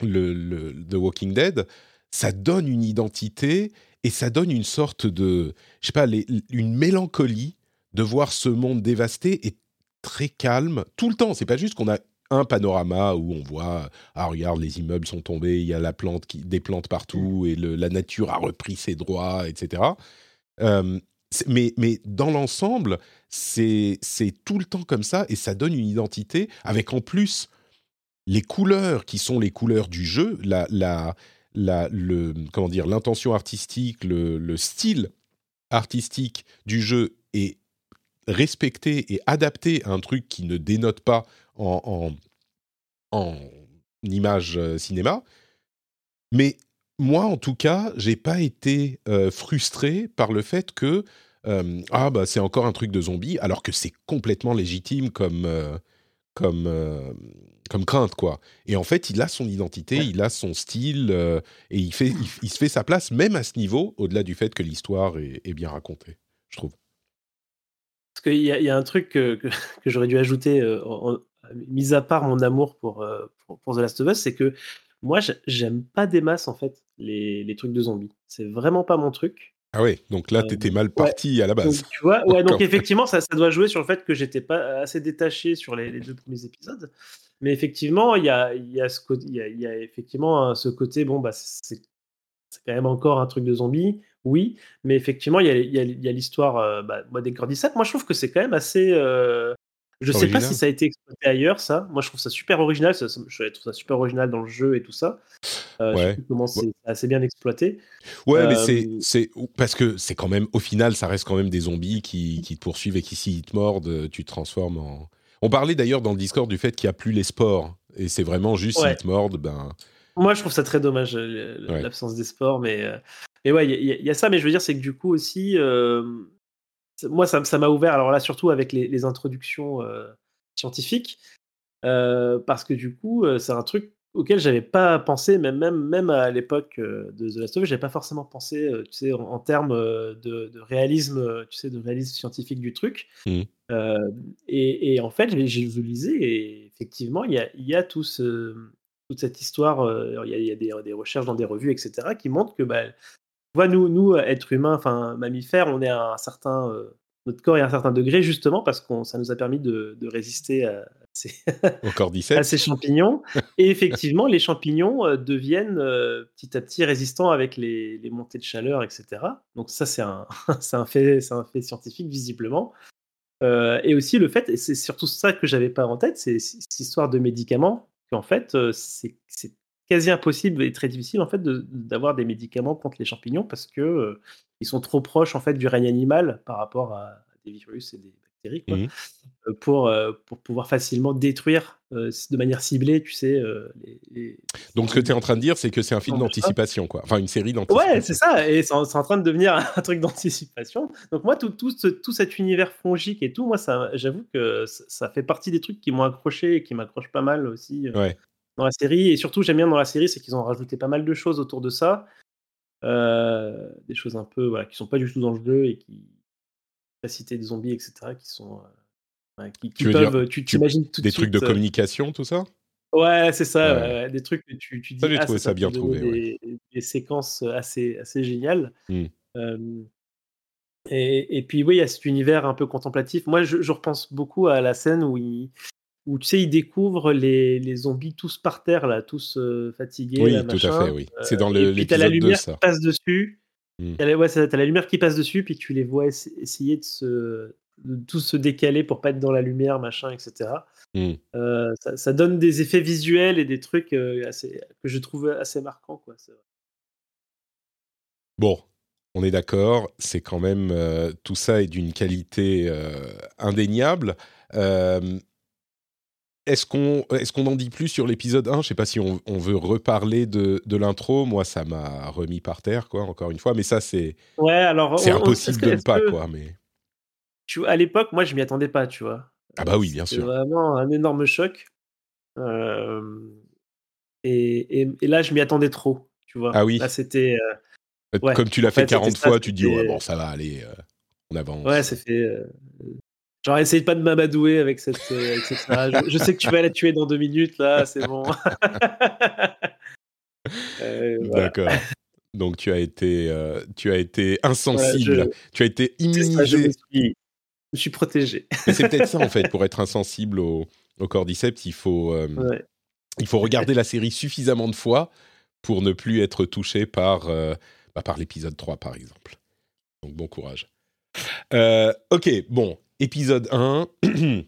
le, le, The Walking Dead, ça donne une identité et ça donne une sorte de, je sais pas, une mélancolie de voir ce monde dévasté et très calme tout le temps. C'est pas juste qu'on a un panorama où on voit ah regarde les immeubles sont tombés, il y a la plante qui, des plantes partout et la nature a repris ses droits, etc. Euh, mais, dans l'ensemble, c'est tout le temps comme ça et ça donne une identité avec en plus les couleurs qui sont les couleurs du jeu, la, comment dire, l'intention artistique, le, le, style artistique du jeu est respecté et adapté à un truc qui ne dénote pas en, en, image euh, cinéma. Mais moi, en tout cas, j'ai pas été euh, frustré par le fait que euh, ah bah c'est encore un truc de zombie, alors que c'est complètement légitime comme comme comme crainte quoi. Et en fait, il a son identité, il a son style et il fait il, se fait sa place même à ce niveau, au-delà du fait que l'histoire est, bien racontée, je trouve. Parce qu'il y, y, a un truc que, que, [laughs] j'aurais dû ajouter en, mis à part mon amour euh, pour, pour, The Last of Us, c'est que moi, j'aime pas des masses, en fait, les, les trucs de zombies. C'est vraiment pas mon truc. Ah ouais, donc là, t'étais mal euh, parti à la base. Donc, tu vois, [laughs] ouais, donc effectivement, ça, ça, doit jouer sur le fait que j'étais pas assez détaché sur les, deux premiers épisodes. Mais effectivement, il y a, y, a ce y, a, y a effectivement ce côté, bon, bah, c'est quand même encore un truc de zombie, oui, mais effectivement, il y a, l'histoire euh, bah, des Cordyceps. Moi, je trouve que c'est quand même assez, je sais pas si ça a été exploité ailleurs, ça. Moi, je trouve ça super original. je trouve ça super original dans le jeu et tout ça. Euh, ouais. Je comment c'est assez bien exploité. Ouais, mais euh, c'est parce que c'est quand même, au final, ça reste quand même des zombies qui, qui te poursuivent et qui, s'ils te mordent, tu te transformes en. On parlait d'ailleurs dans le Discord du fait qu'il n'y a plus les sports. Et c'est vraiment juste s'ils te mordent, ben. Moi, je trouve ça très dommage, l'absence des sports. Mais, euh, mais ouais, il y, a ça. Mais je veux dire, c'est que du coup aussi, moi, ça m'a ouvert, alors là, surtout avec les, introductions euh, scientifiques, euh, parce que du coup, euh, c'est un truc auquel j'avais pas pensé, même, même, même à l'époque de The Last of Us, j'avais pas forcément pensé, tu sais, en, termes de, réalisme, tu sais, de réalisme scientifique du truc. Mmh. Et, en fait, j'ai lisé et effectivement, il y a, y a tout toute cette histoire, il y a, y a des, des, recherches dans des revues, etc., qui montrent que bah, vois, nous, nous, êtres humains, enfin mammifères, on est à un certain, euh, notre corps est à un certain degré justement parce que ça nous a permis de, résister à ces, [laughs] à ces, champignons. Et effectivement, les champignons euh, deviennent euh, petit à petit résistants avec les, montées de chaleur, etc. Donc ça, c'est un, [laughs] un, fait, un fait scientifique visiblement. et aussi le fait, et c'est surtout ça que j'avais pas en tête, c'est cette histoire de médicaments, qu'en fait, c'est quasi impossible et très difficile en fait d'avoir des médicaments contre les champignons parce que euh, ils sont trop proches en fait du règne animal par rapport à des virus et des bactéries quoi, mmh euh, pour, euh, pour pouvoir facilement détruire de manière ciblée, tu sais. Les, Donc ce que tu es en train de dire, c'est que c'est un film d'anticipation quoi, enfin une série d'anticipation. Ouais, c'est ça, et c'est en, train de devenir [laughs] un truc d'anticipation. Donc moi tout, tout, ce, tout cet univers fongique et tout, moi ça, j'avoue que ça fait partie des trucs qui m'ont accroché et qui m'accrochent pas mal aussi. Ouais dans la série. Et surtout, j'aime bien dans la série, c'est qu'ils ont rajouté pas mal de choses autour de ça. Euh, des choses un peu voilà, qui sont pas du tout dans le jeu et qui citer des zombies, etc. qui sont. Euh, qui, tu peuvent. tu t'imagines tout Des trucs de euh, communication, tout ça? Ouais, c'est ça, des trucs que tu, tu dis. Ça, j'ai ah, trouvé ça, bien trouvé. Des, séquences assez, assez géniales. Mmh. et, et, puis, oui, il y a cet univers un peu contemplatif. Moi, je, je repense beaucoup à la scène où il, où tu sais, ils découvrent les, les zombies tous par terre, là, tous euh, fatigués. Oui, tout à fait, oui. C'est dans euh, l'épisode la lumière qui passe dessus. T'as ouais, as la lumière qui passe dessus, puis tu les vois essayer de, se, de tous se décaler pour pas être dans la lumière, machin, etc. Mmh. Euh, ça, ça, donne des effets visuels et des trucs assez, que je trouve assez marquants, quoi. Bon, on est d'accord, c'est quand même tout ça est d'une qualité indéniable. Est-ce qu'on est qu'on en dit plus sur l'épisode 1 Je sais pas si on, veut reparler de, de l'intro. Moi, ça m'a remis par terre, quoi, encore une fois. Mais ça, c'est ouais, alors c'est impossible de ne pas, quoi. Mais tu, à l'époque, moi, je m'y attendais pas, tu vois. Ah bah oui, bien sûr. Vraiment un énorme choc. Euh, et, et, là, je m'y attendais trop, tu vois. Ah oui. Là, c'était. Euh, comme tu l'as fait, 40 fois, tu te dis ouais, bon, ça va aller. Euh, on avance. Ouais, c'est fait. Genre, essaye pas de m'amadouer avec cette, euh, avec je, sais que tu vas la tuer dans deux minutes, là, c'est bon. [laughs] euh, D'accord. Donc tu as été, euh, tu as été insensible, Voilà, tu as été ça, je, immunisé. me suis, je suis protégé. C'est peut-être ça en fait, pour être insensible au, au cordyceps, il faut, euh, Ouais. il faut regarder la série suffisamment de fois pour ne plus être touché par, bah, par l'épisode 3 par exemple. Donc bon courage. Ok, bon, épisode 1. [clears throat]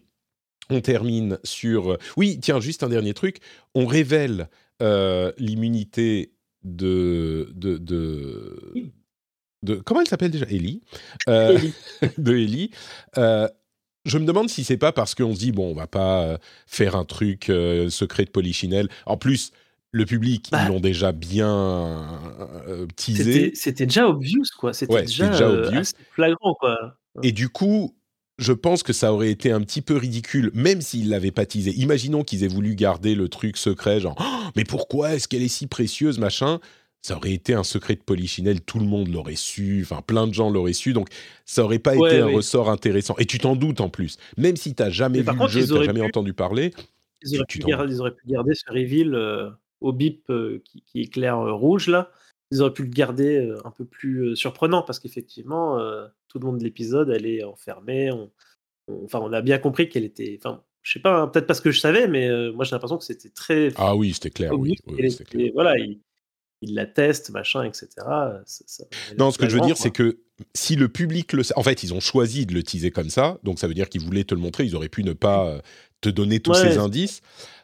On termine sur... Oui, tiens, juste un dernier truc. On révèle euh, l'immunité de, de, de, de- Comment elle s'appelle déjà? Ellie. Euh, [laughs] de Ellie. Euh, je me demande si c'est pas parce qu'on se dit, bon, on va pas euh, faire un truc euh, secret de Polichinelle. En plus, le public, Bah. ils l'ont déjà bien euh, teasé. C'était déjà obvious, quoi. C'était Ouais, déjà, déjà euh, obvious. flagrant, quoi. Et du coup, je pense que ça aurait été un petit peu ridicule, même s'ils l'avaient pas teasé. Imaginons qu'ils aient voulu garder le truc secret, genre Oh, mais pourquoi est-ce qu'elle est si précieuse, machin? Ça aurait été un secret de Polichinelle, tout le monde l'aurait su, enfin plein de gens l'auraient su, donc ça aurait pas Ouais, été un ressort intéressant. Et tu t'en doutes en plus, même si t'as jamais Mais vu par le jeu, t'as jamais pu- entendu parler. Ils auraient, tu pu garder, ils auraient pu garder ce reveal euh, au bip euh, qui, qui éclaire euh, rouge, là. Ils auraient pu le garder un peu plus surprenant parce qu'effectivement, euh, tout le long de l'épisode, elle est enfermée. On, on- enfin, on a bien compris qu'elle était. Enfin, je sais pas, hein, peut-être parce que je savais, mais euh, moi j'ai l'impression que c'était très. Ah oui, c'était clair, oui, oui, était- clair. Voilà, il, il la teste, machin, etc. Ça- ça- Non, ce que je veux dire, c'est que si le public le sait, en fait, ils ont choisi de le teaser comme ça, donc ça veut dire qu'ils voulaient te le montrer, ils auraient pu ne pas euh, te donner tous Ouais, ces indices.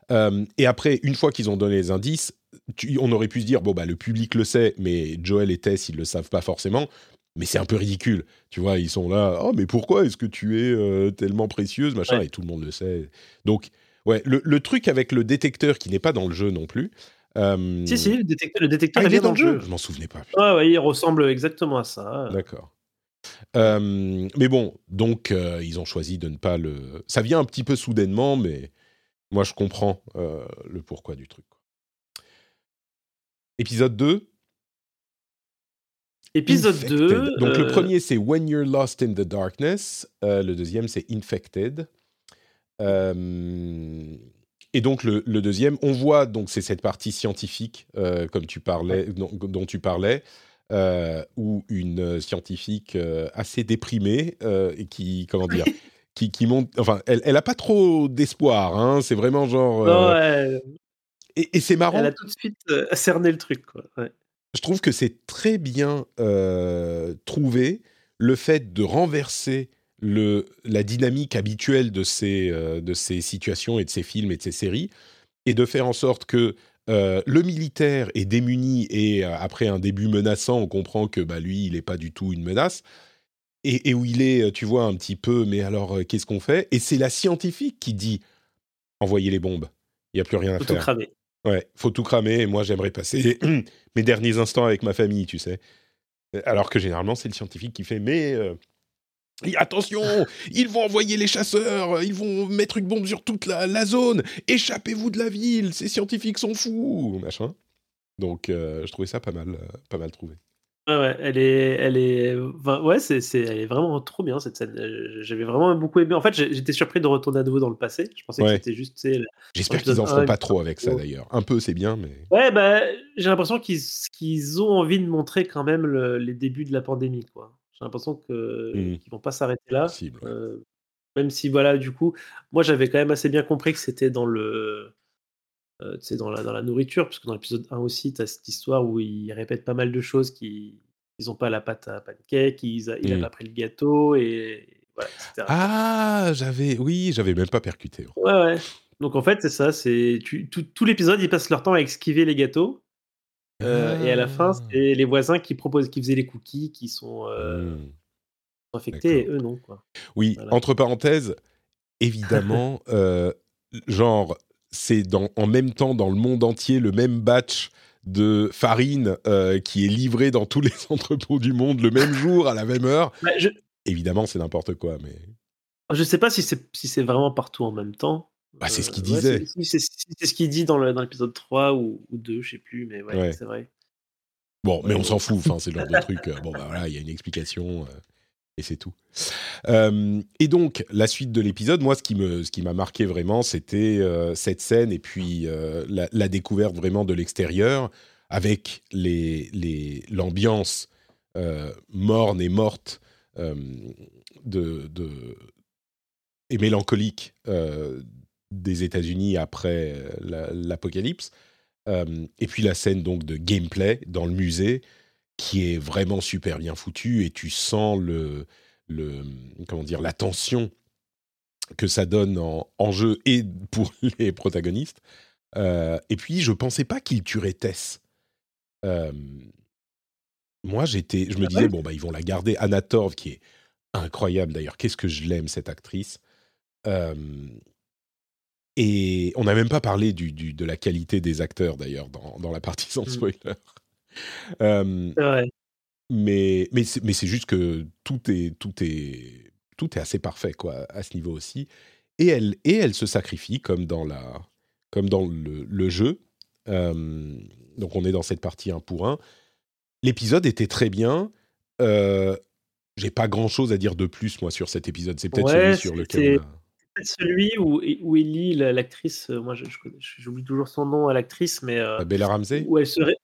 Euh, et après, une fois qu'ils ont donné les indices, tu- on aurait pu se dire, bon, bah, le public le sait, mais Joel et Tess, ils le savent pas forcément. Mais c'est un peu ridicule, tu vois, ils sont là, oh, mais pourquoi est-ce que tu es euh, tellement précieuse, machin, Ouais? et tout le monde le sait. Donc, ouais, le, le truc avec le détecteur qui n'est pas dans le jeu non plus. euh, Si, si, le détecteur, le détecteur Ah, il est dans le jeu Je m'en souvenais pas. putain. Ouais, il ressemble exactement à ça. D'accord. Euh, mais bon, donc ils ont choisi de ne pas le. Ça vient un petit peu soudainement, mais moi je comprends le pourquoi du truc. quoi. Épisode 2. Épisode Infected. 2. Donc le euh, premier c'est When You're Lost in the Darkness. Euh, le deuxième c'est Infected. Euh, et donc le, le deuxième, on voit donc c'est cette partie scientifique euh, comme tu parlais, dont, dont tu parlais, euh, où une scientifique euh, assez déprimée et qui comment dire, qui, qui monte, enfin elle, elle a pas trop d'espoir, hein, c'est vraiment genre. non, et, et c'est marrant. elle a tout de suite euh, cerné le truc. Quoi. Ouais. je trouve que c'est très bien euh, trouvé le fait de renverser le, la dynamique habituelle de ces, euh, de ces situations et de ces films et de ces séries, et de faire en sorte que euh, le militaire est démuni et euh, après un début menaçant, on comprend que bah, lui, il n'est pas du tout une menace. Et, et où il est, tu vois, un petit peu, mais alors, euh, qu'est-ce qu'on fait? Et c'est la scientifique qui dit envoyez les bombes, il n'y a plus rien à tout faire. Ouais, faut tout cramer. Et moi, j'aimerais passer [clears throat] mes derniers instants avec ma famille, tu sais. Alors que généralement, c'est le scientifique qui fait Mais euh, attention, [laughs] ils vont envoyer les chasseurs, ils vont mettre une bombe sur toute la, la zone. Échappez-vous de la ville, ces scientifiques sont fous, machin. Donc, euh, je trouvais ça pas mal, euh, pas mal trouvé. Ouais, ouais, elle est, elle est, enfin, ouais, c'est, c'est, elle est vraiment trop bien cette scène. Euh, J'avais vraiment beaucoup aimé. En fait, j'ai- j'étais surpris de retourner à nouveau dans le passé. Je pensais Ouais. que c'était juste, tu sais, la- J'espère qu'ils en feront pas trop avec ça d'ailleurs. Un peu, c'est bien, mais Ouais, bah, j'ai l'impression qu'ils, qu'ils ont envie de montrer quand même le- les débuts de la pandémie, quoi. J'ai l'impression que Mhm. qu'ils vont pas s'arrêter là. ouais. Euh, même si, voilà, du coup, moi j'avais quand même assez bien compris que c'était dans le. Euh, dans la, dans la nourriture, parce que dans l'épisode 1 aussi, tu as cette histoire où ils répètent pas mal de choses qui ils ont pas la pâte à pancake, ils a, il a Mm. pas pris le gâteau, et voilà, etc. Ah, j'avais, oui, j'avais même pas percuté. Ouais, ouais. Donc en fait, c'est ça, c'est tout, tout l'épisode, ils passent leur temps à esquiver les gâteaux. euh, Et à la fin, Ah. c'est les voisins qui proposent, qui faisaient les cookies, qui sont euh, Hmm. infectés, et eux non, quoi. Oui, Voilà. entre parenthèses, évidemment, [laughs] euh, genre, c'est en même temps dans le monde entier le même batch de farine euh, qui est livré dans tous les [laughs] entrepôts du monde le même jour, à la même heure. Bah, je, Évidemment, c'est n'importe quoi, mais je sais pas si c'est si vraiment partout en même temps. Bah, c'est ce qu'il ouais, disait. c'est- ce qu'il dit dans l'épisode 3 ou, ou 2, je sais plus, mais ouais, Ouais. c'est vrai. bon, mais on s'en fout, enfin, c'est le genre de [laughs] truc. euh, bon, bah voilà, il y a une explication. Et c'est tout. Euh, et donc, la suite de l'épisode, moi, ce qui me, ce qui m'a marqué vraiment, c'était euh, cette scène et puis euh, la, découverte vraiment de l'extérieur, avec les, les, l'ambiance morne et morte de, et mélancolique des États-Unis après l'apocalypse. et puis la scène donc de gameplay dans le musée qui est vraiment super bien foutue et tu sens le, le comment dire la tension que ça donne en, en jeu et pour [laughs] les protagonistes. et puis je pensais pas qu'il tuerait Tess moi, j'étais, je me ah disais, bon, bah, ils vont la garder. Anna Torv, qui est incroyable d'ailleurs. Qu'est-ce que je l'aime, cette actrice? et on n'a même pas parlé du, du, de la qualité des acteurs, d'ailleurs, dans, dans, la partie sans mmh. [laughs] ouais. Mais, mais, c'est, juste que tout est, tout, est, tout est assez parfait, quoi, à ce niveau aussi. Et elle, et elle se sacrifie, comme dans, la, comme dans le, le jeu. donc, on est dans cette partie un pour un l'épisode était très bien. Euh, j'ai pas grand chose à dire de plus, moi, sur cet épisode. C'est peut-être celui sur lequel. C'est celui où, où Ellie, l'actrice, moi j'oublie toujours son nom à l'actrice, mais. Euh, Bella Ramsey? Où elle serait.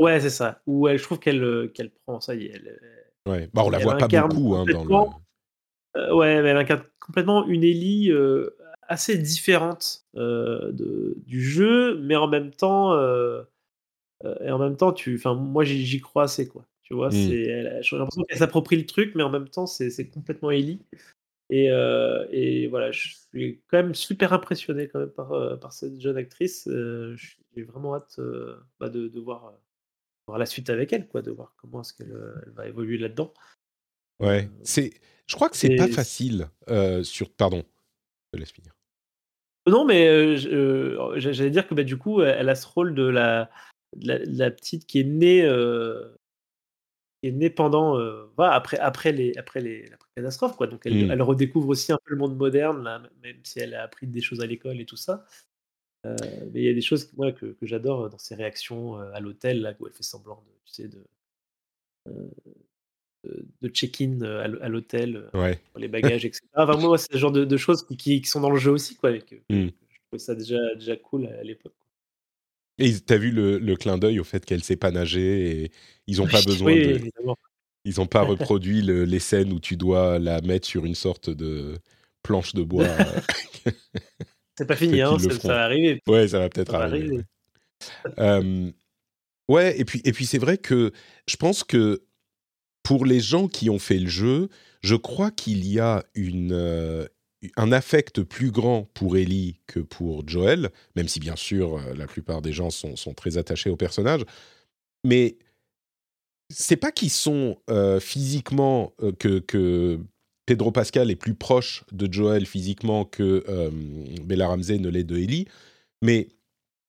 Ouais, c'est ça. Où elle, je trouve qu'elle euh, qu'elle prend, ça y est. Elle, ouais, bah, on la voit pas beaucoup hein, dans le. ouais, mais elle incarne complètement une Ellie assez différente de, du jeu, mais en même temps euh, et en même temps, tu, moi j'y crois assez quoi. Tu vois, mmh. c'est, j'ai l'impression qu'elle s'approprie le truc, mais en même temps, c'est complètement Ellie. Et, euh, et, voilà, je suis quand même super impressionné quand même par, euh, par cette jeune actrice. j'ai vraiment hâte bah, de, de voir, voir, la suite avec elle, quoi, de voir comment est-ce qu'elle va évoluer là-dedans. Ouais, c'est, je crois que c'est pas facile sur, pardon, je laisse finir. Non, mais j'allais dire que bah, du coup, elle a ce rôle de la, la, petite qui est née, euh, qui est née pendant, euh, voilà, après, après, les, après les, la catastrophe, quoi. Donc elle, mmh. elle, redécouvre aussi un peu le monde moderne, là, même si elle a appris des choses à l'école et tout ça. Euh, mais il y a des choses que, que j'adore dans ses réactions à l'hôtel, là, où elle fait semblant de, tu sais, de, de check-in à l'hôtel, ouais. pour les bagages, etc. Enfin, moi, c'est ce genre de, choses qui, qui, sont dans le jeu aussi, quoi. Mmh. Je trouvais ça déjà, déjà cool à l'époque. Et t'as vu le, le clin d'œil au fait qu'elle sait pas nager et ils n'ont pas [laughs] besoin de. Ils n'ont pas [laughs] reproduit les scènes où tu dois la mettre sur une sorte de planche de bois. [laughs] c'est pas fini, hein, ça, va arriver. Ouais, ça va peut-être arriver. ouais, et puis, et puis c'est vrai que je pense que pour les gens qui ont fait le jeu, je crois qu'il y a une, euh, un affect plus grand pour Ellie que pour Joel, même si bien sûr euh, la plupart des gens sont, très attachés au personnage. Mais c'est pas qu'ils sont euh, physiquement euh, que, Pedro Pascal est plus proche de Joel physiquement que Bella Ramsey ne l'est de Ellie, mais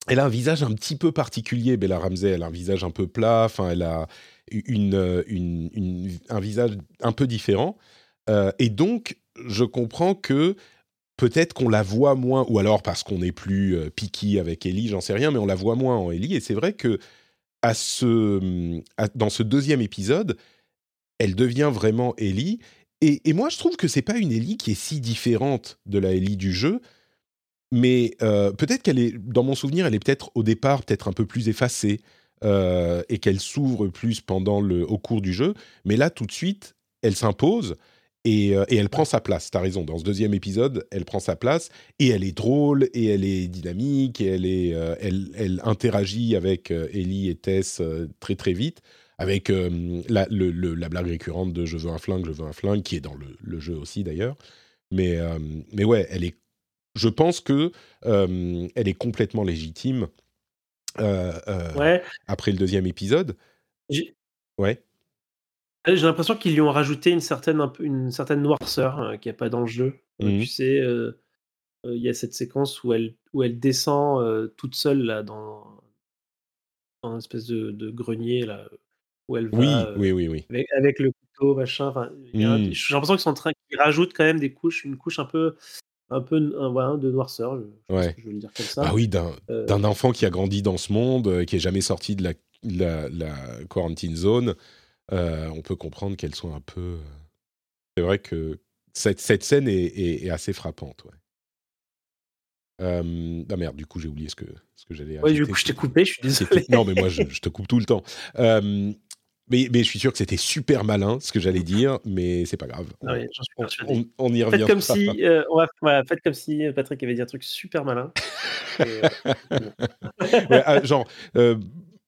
elle a un visage un petit peu particulier, Bella Ramsey. Elle a un visage un peu plat, enfin, elle a une, un visage un peu différent. et donc, je comprends que peut-être qu'on la voit moins, ou alors parce qu'on est plus euh, picky avec Ellie, j'en sais rien, mais on la voit moins en Ellie. Et c'est vrai que dans ce deuxième épisode, elle devient vraiment Ellie. Et, moi, je trouve que c'est pas une Ellie qui est si différente de la Ellie du jeu, mais euh, peut-être qu'elle est, dans mon souvenir, elle est peut-être au départ peut-être un peu plus effacée euh, et qu'elle s'ouvre plus pendant le, au cours du jeu. Mais là, tout de suite, elle s'impose. Euh, et, elle prend sa place, tu as raison. Dans ce deuxième épisode, elle prend sa place et elle est drôle et elle est dynamique et elle, est, euh, elle, interagit avec euh, Ellie et Tess très très vite avec la, la, blague récurrente de je veux un flingue, je veux un flingue, qui est dans le, jeu aussi d'ailleurs. Mais, mais ouais, elle est, je pense que elle est complètement légitime après le deuxième épisode. Ouais. J'ai l'impression qu'ils lui ont rajouté une certaine, une certaine noirceur euh, qui n'y a pas dans le jeu. Euh, mmh tu sais, euh, il y a cette séquence où elle, où elle descend toute seule là, dans, dans une espèce de, de grenier là, où elle va oui, oui, oui, avec, avec, le couteau, machin. Mmh. J'ai l'impression qu'ils sont en train, qu'ils rajoutent quand même des couches, une couche un peu, un peu de noirceur. Je, ouais. je veux le dire comme ça. Ah oui, d'un enfant qui a grandi dans ce monde, qui est jamais sorti de la, la, la quarantine zone. Euh, on peut comprendre qu'elle soit un peu. Euh, c'est vrai que cette, scène est, assez frappante. Euh, ah merde, du coup, j'ai oublié ce que, ce que j'allais Ouais, du coup, je t'ai coupé, je suis désolé. Non, mais moi, je, je, te coupe tout le temps. Euh, mais, mais, je suis sûr que c'était super malin ce que j'allais dire, mais c'est pas grave. Oui, on, on, on, y revient. Faites comme, si, euh, on va, voilà, faites comme si Patrick avait dit un truc super malin. Et, [laughs] ouais, ah, genre, euh,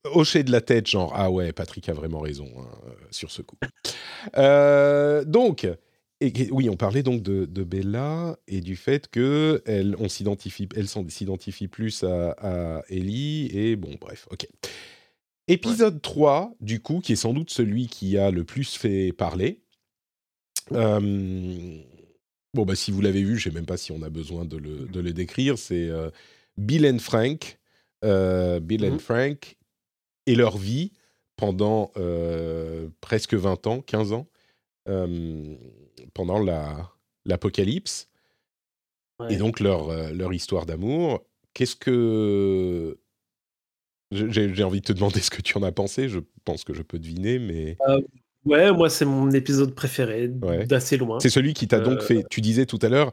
hocher de la tête, genre, ah ouais, Patrick a vraiment raison hein, sur ce coup. Euh, donc, et, oui, on parlait donc de, de, Bella et du fait que elle, on s'identifie, elle s'identifie plus à, à, Ellie et bon, bref, ok. Épisode ouais. 3, du coup, qui est sans doute celui qui a le plus fait parler. Euh, bon, bah, si vous l'avez vu, je ne sais même pas si on a besoin de le, de le décrire. C'est euh, Bill and Frank. Euh, Bill and mmh. Frank et leur vie pendant presque 20 ans, 15 ans, pendant l'apocalypse. La, ouais. Et donc leur, leur histoire d'amour. Qu'est-ce que j'ai envie de te demander ce que tu en as pensé. Je pense que je peux deviner, mais. Euh, ouais, moi, c'est mon épisode préféré, ouais. d'assez loin. C'est celui qui t'a euh... donc fait. Tu disais tout à l'heure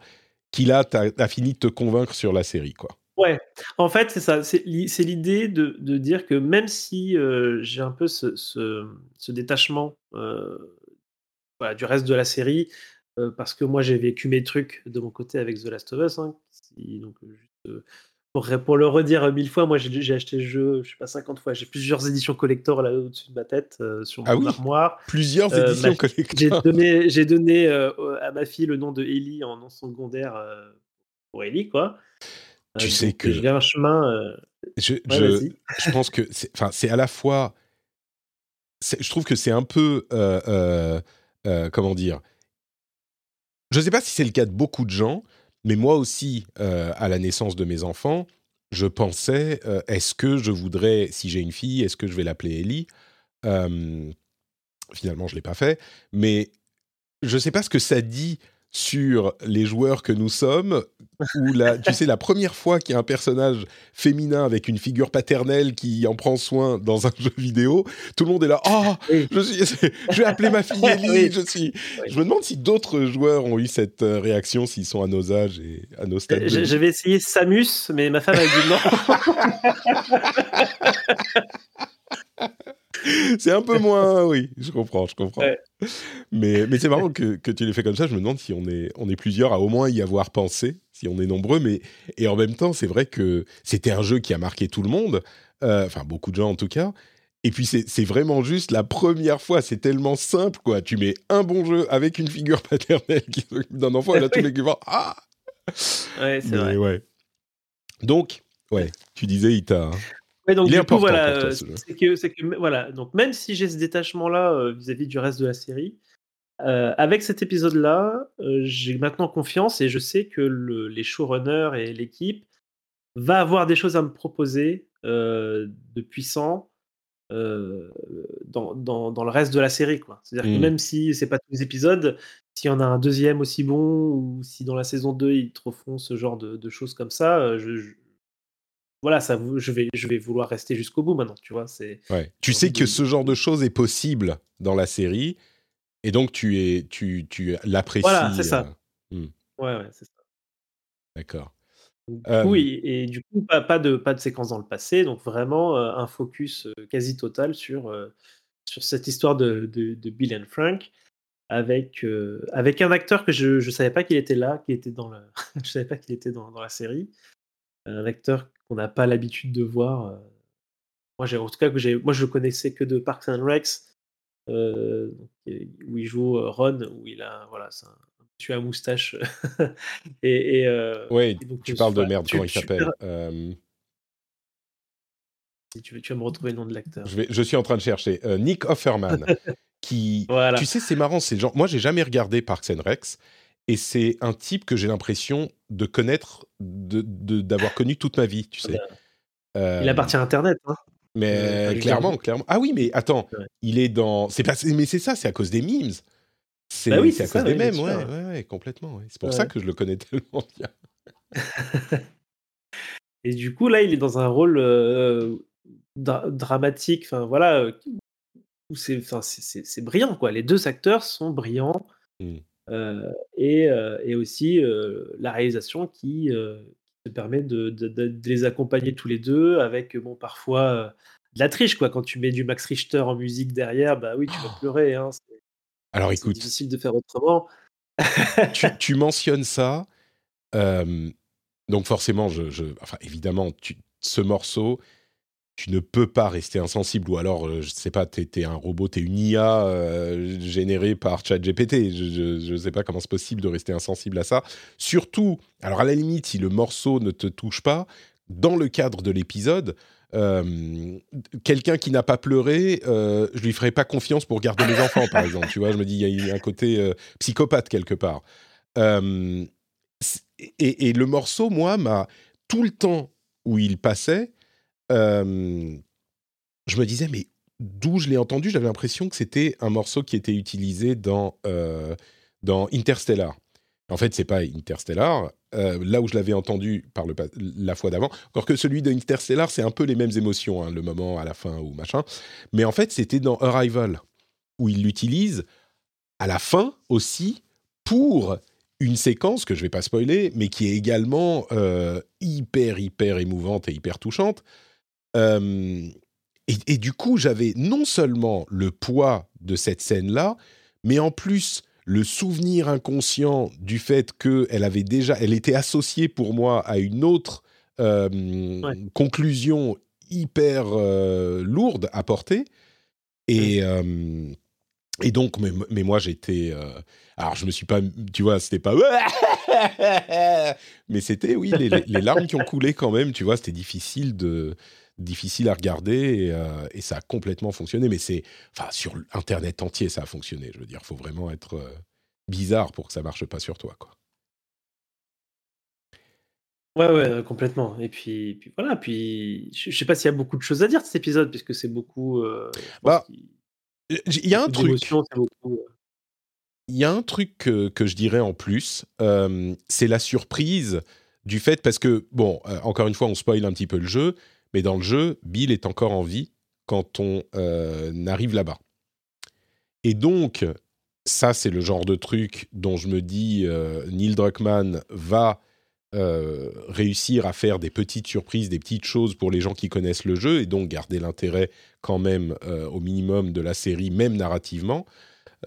qu'il a, a, fini de te convaincre sur la série, quoi. Ouais, en fait, c'est ça. C'est l'idée de, de, dire que même si euh, j'ai un peu ce, ce, ce détachement euh, voilà, du reste de la série, euh, parce que moi, j'ai vécu mes trucs de mon côté avec The Last of Us, hein, qui, donc, juste, pour, pour, le redire mille fois, moi j'ai acheté le jeu, je sais pas, 50 fois. J'ai plusieurs éditions collector là au-dessus de ma tête, euh, sur mon ah oui? armoire. Plusieurs euh, éditions collector. J'ai donné, donné euh, à ma fille le nom de Ellie en nom secondaire pour Ellie, quoi. Tu sais que. J'ai un chemin. Je, ouais, je, je, pense que c'est à la fois. Je trouve que c'est un peu. comment dire? Je sais pas si c'est le cas de beaucoup de gens mais moi aussi, euh, à la naissance de mes enfants, je pensais, euh, est-ce que je voudrais, si j'ai une fille, est-ce que je vais l'appeler Ellie? Euh, Finalement, je ne l'ai pas fait. Mais je ne sais pas ce que ça dit sur les joueurs que nous sommes, où la, [laughs] tu sais, la première fois qu'il y a un personnage féminin avec une figure paternelle qui en prend soin dans un [laughs] jeu vidéo, tout le monde est là, oh, oui. je, suis, je, vais appeler ma fille [laughs] Ellie, oui. je suis. Oui. Je me demande si d'autres joueurs ont eu cette euh, réaction, s'ils sont à nos âges et à nos stades. J'avais essayé Samus, mais ma femme a dit non. [laughs] c'est un peu moins, oui, je comprends, je comprends. Ouais. Mais, mais c'est marrant que, que tu l'aies fait comme ça. Je me demande si on est, on est plusieurs à au moins y avoir pensé, si on est nombreux. Mais, et en même temps, c'est vrai que c'était un jeu qui a marqué tout le monde, euh, enfin beaucoup de gens en tout cas. Et puis c'est vraiment juste la première fois, c'est tellement simple quoi. Tu mets un bon jeu avec une figure [laughs] paternelle qui s'occupe d'un enfant et là tous les gens ah. Ouais, c'est vrai. Ouais. Donc, ouais, tu disais, il t'a. Ouais, donc, il du coup, voilà, euh, c'est que, que, voilà, donc même si j'ai ce détachement-là euh, vis-à-vis du reste de la série, euh, avec cet épisode-là, euh, j'ai maintenant confiance et je sais que le, les showrunners et l'équipe va avoir des choses à me proposer de puissant dans, dans, dans, le reste de la série. C'est-à-dire mmh. que même si c'est pas tous les épisodes, s'il y en a un deuxième aussi bon ou si dans la saison 2 ils te refont ce genre de, de choses comme ça, je, je voilà, ça, je, vais, je vais vouloir rester jusqu'au bout maintenant, tu vois. C'est, ouais. Tu sais que ce genre de choses est possible dans la série, et donc tu, es, tu, tu l'apprécies. Voilà, c'est ça. Hmm. Ouais, ouais, c'est ça. D'accord. Euh... Oui, et du coup, pas, pas, de, pas de séquence dans le passé, donc vraiment euh, un focus quasi total sur, euh, sur cette histoire de, de, de, Bill and Frank. Avec, avec un acteur que je ne savais pas qu'il était là, qui était dans le... [laughs] je savais pas qu'il était dans, dans la série, un acteur qu'on n'a pas l'habitude de voir. Moi, j'ai, en tout cas, que j'ai, moi, je connaissais que de Parks and Recs, euh, où il joue Ron, où il a, voilà, c'est un, tu as moustache. [laughs] et, et euh, oui, et donc, tu parles de merde, tu, comment il s'appelle euh... tu, veux, tu vas me retrouver le nom de l'acteur. Je, vais, je suis en train de chercher. Euh, Nick Offerman. qui, voilà. tu sais, c'est marrant, c'est genre, moi, j'ai jamais regardé Parks and Recs. Et c'est un type que j'ai l'impression de connaître, d'avoir de, de, connu toute ma vie, tu sais. Euh, il appartient à Internet. Hein. Mais euh, clairement, clairement. Ah oui, mais attends, ouais. il est dans. C'est pas. Mais c'est ça, c'est à cause des memes. C'est bah oui, à ça, cause des oui, mèmes, ouais, ouais, ouais, complètement. C'est pour ça que je le connais [laughs] tellement bien. [laughs] Et du coup, là, il est dans un rôle euh, dra dramatique. Enfin, voilà, où c'est brillant, quoi. Les deux acteurs sont brillants. Mmh. Euh, et, euh, et, aussi euh, la réalisation qui, te permet de, de- de- de les accompagner tous les deux avec, bon, parfois de la triche, quoi. Quand tu mets du Max Richter en musique derrière, bah oui, tu vas pleurer. Hein. C'est Alors c'est écoute, difficile de faire autrement. tu, [laughs] tu mentionnes ça. euh, donc forcément, je, je- enfin évidemment, tu- ce morceau, tu ne peux pas rester insensible. Ou alors, euh, je sais pas, t'es es un robot, t'es une IA euh, générée par ChatGPT. Je ne sais pas comment c'est possible de rester insensible à ça. Surtout, alors à la limite, si le morceau ne te touche pas, dans le cadre de l'épisode, euh, quelqu'un qui n'a pas pleuré, euh, je lui ferai pas confiance pour garder les enfants, par exemple. Tu vois, je me dis, il y a un côté psychopathe quelque part. Et, et le morceau, moi, m'a tout le temps où il passait, je me disais, mais d'où je l'ai entendu J'avais l'impression que c'était un morceau qui était utilisé dans, dans Interstellar. En fait, c'est pas Interstellar. Là où je l'avais entendu par la fois d'avant, encore que celui de Interstellar, c'est un peu les mêmes émotions, hein, le moment à la fin ou machin. Mais en fait, c'était dans Arrival, où il l'utilise à la fin aussi pour une séquence que je vais pas spoiler, mais qui est également hyper, hyper émouvante et hyper touchante. Euh, et, et du coup, j'avais non seulement le poids de cette scène-là, mais en plus le souvenir inconscient du fait qu'elle avait déjà, elle était associée pour moi à une autre euh, Ouais. conclusion hyper euh, lourde à porter. Et, euh, et donc, mais, mais moi j'étais, alors je me suis pas, tu vois, c'était pas, [laughs] mais c'était oui les larmes qui ont coulé quand même, tu vois, c'était difficile de difficile à regarder et, euh, et ça a complètement fonctionné. Mais c'est, enfin, sur Internet entier, ça a fonctionné. Je veux dire, faut vraiment être euh, bizarre pour que ça marche pas sur toi, quoi. Ouais, ouais, euh, complètement. Et puis, puis voilà, puis je, je sais pas s'il y a beaucoup de choses à dire de cet épisode, puisque c'est beaucoup. euh, Bah, Il y a un truc, il y a un truc que, que je dirais en plus, c'est la surprise du fait parce que bon, encore une fois, on spoil un petit peu le jeu, mais dans le jeu, Bill est encore en vie quand on euh, arrive là-bas. Et donc, ça, c'est le genre de truc dont je me dis, euh, Neil Druckmann va euh, réussir à faire des petites surprises, des petites choses pour les gens qui connaissent le jeu, et donc garder l'intérêt quand même au minimum de la série, même narrativement.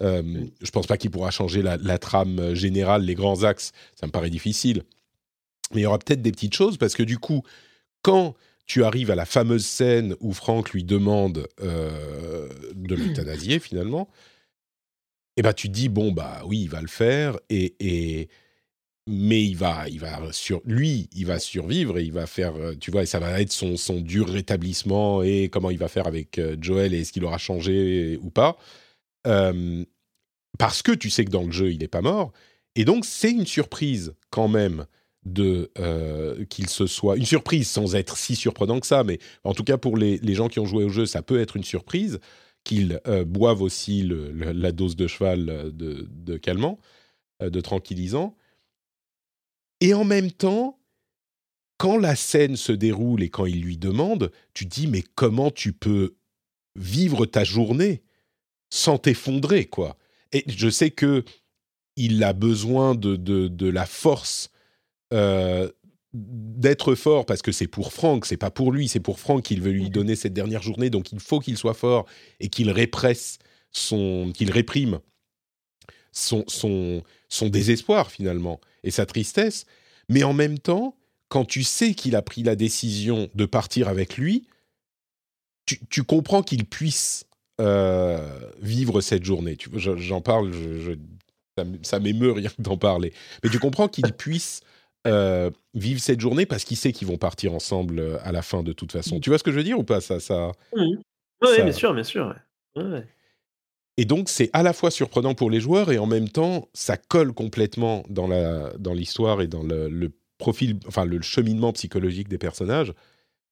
Je pense pas qu'il pourra changer la, la trame générale, les grands axes, ça me paraît difficile. Mais il y aura peut-être des petites choses, parce que du coup, quand tu arrives à la fameuse scène où Franck lui demande euh, de l'euthanasier [clears throat] finalement, et ben tu te dis bon bah oui il va le faire et, et mais il va il va sur lui il va survivre et il va faire euh, tu vois et ça va être son, son dur rétablissement et comment il va faire avec euh, Joel et est-ce qu'il aura changé ou pas. Euh, parce que tu sais que dans le jeu il n'est pas mort. Et donc c'est une surprise quand même de euh, qu'il se soit une surprise sans être si surprenant que ça mais en tout cas pour les, les gens qui ont joué au jeu ça peut être une surprise qu'ils euh, boivent aussi la dose de cheval euh, de, de calmant, de tranquillisant. Et en même temps, quand la scène se déroule et quand il lui demande, tu dis mais comment tu peux vivre ta journée sans t'effondrer quoi? Et je sais que il a besoin de, de, de la force euh, d'être fort parce que c'est pour Franck, c'est pas pour lui, c'est pour Franck qu'il veut lui donner cette dernière journée, donc il faut qu'il soit fort et qu'il répresse son, qu'il réprime son, son, son désespoir finalement et sa tristesse, mais en même temps, quand tu sais qu'il a pris la décision de partir avec lui, tu, tu comprends qu'il puisse euh, vivre cette journée. Tu J'en parle, je- je- ça m'émeut rien que d'en parler, mais tu comprends qu'il [laughs] puisse euh, vivre cette journée parce qu'il sait qu'ils vont partir ensemble euh, à la fin de toute façon. Tu vois ce que je veux dire ou pas? Ça, ça... Ouais, Ça- bien sûr, bien sûr. ouais. Ouais, ouais. Et donc, c'est à la fois surprenant pour les joueurs et en même temps, ça colle complètement dans la dans l'histoire et dans le, le profil, enfin le cheminement psychologique des personnages.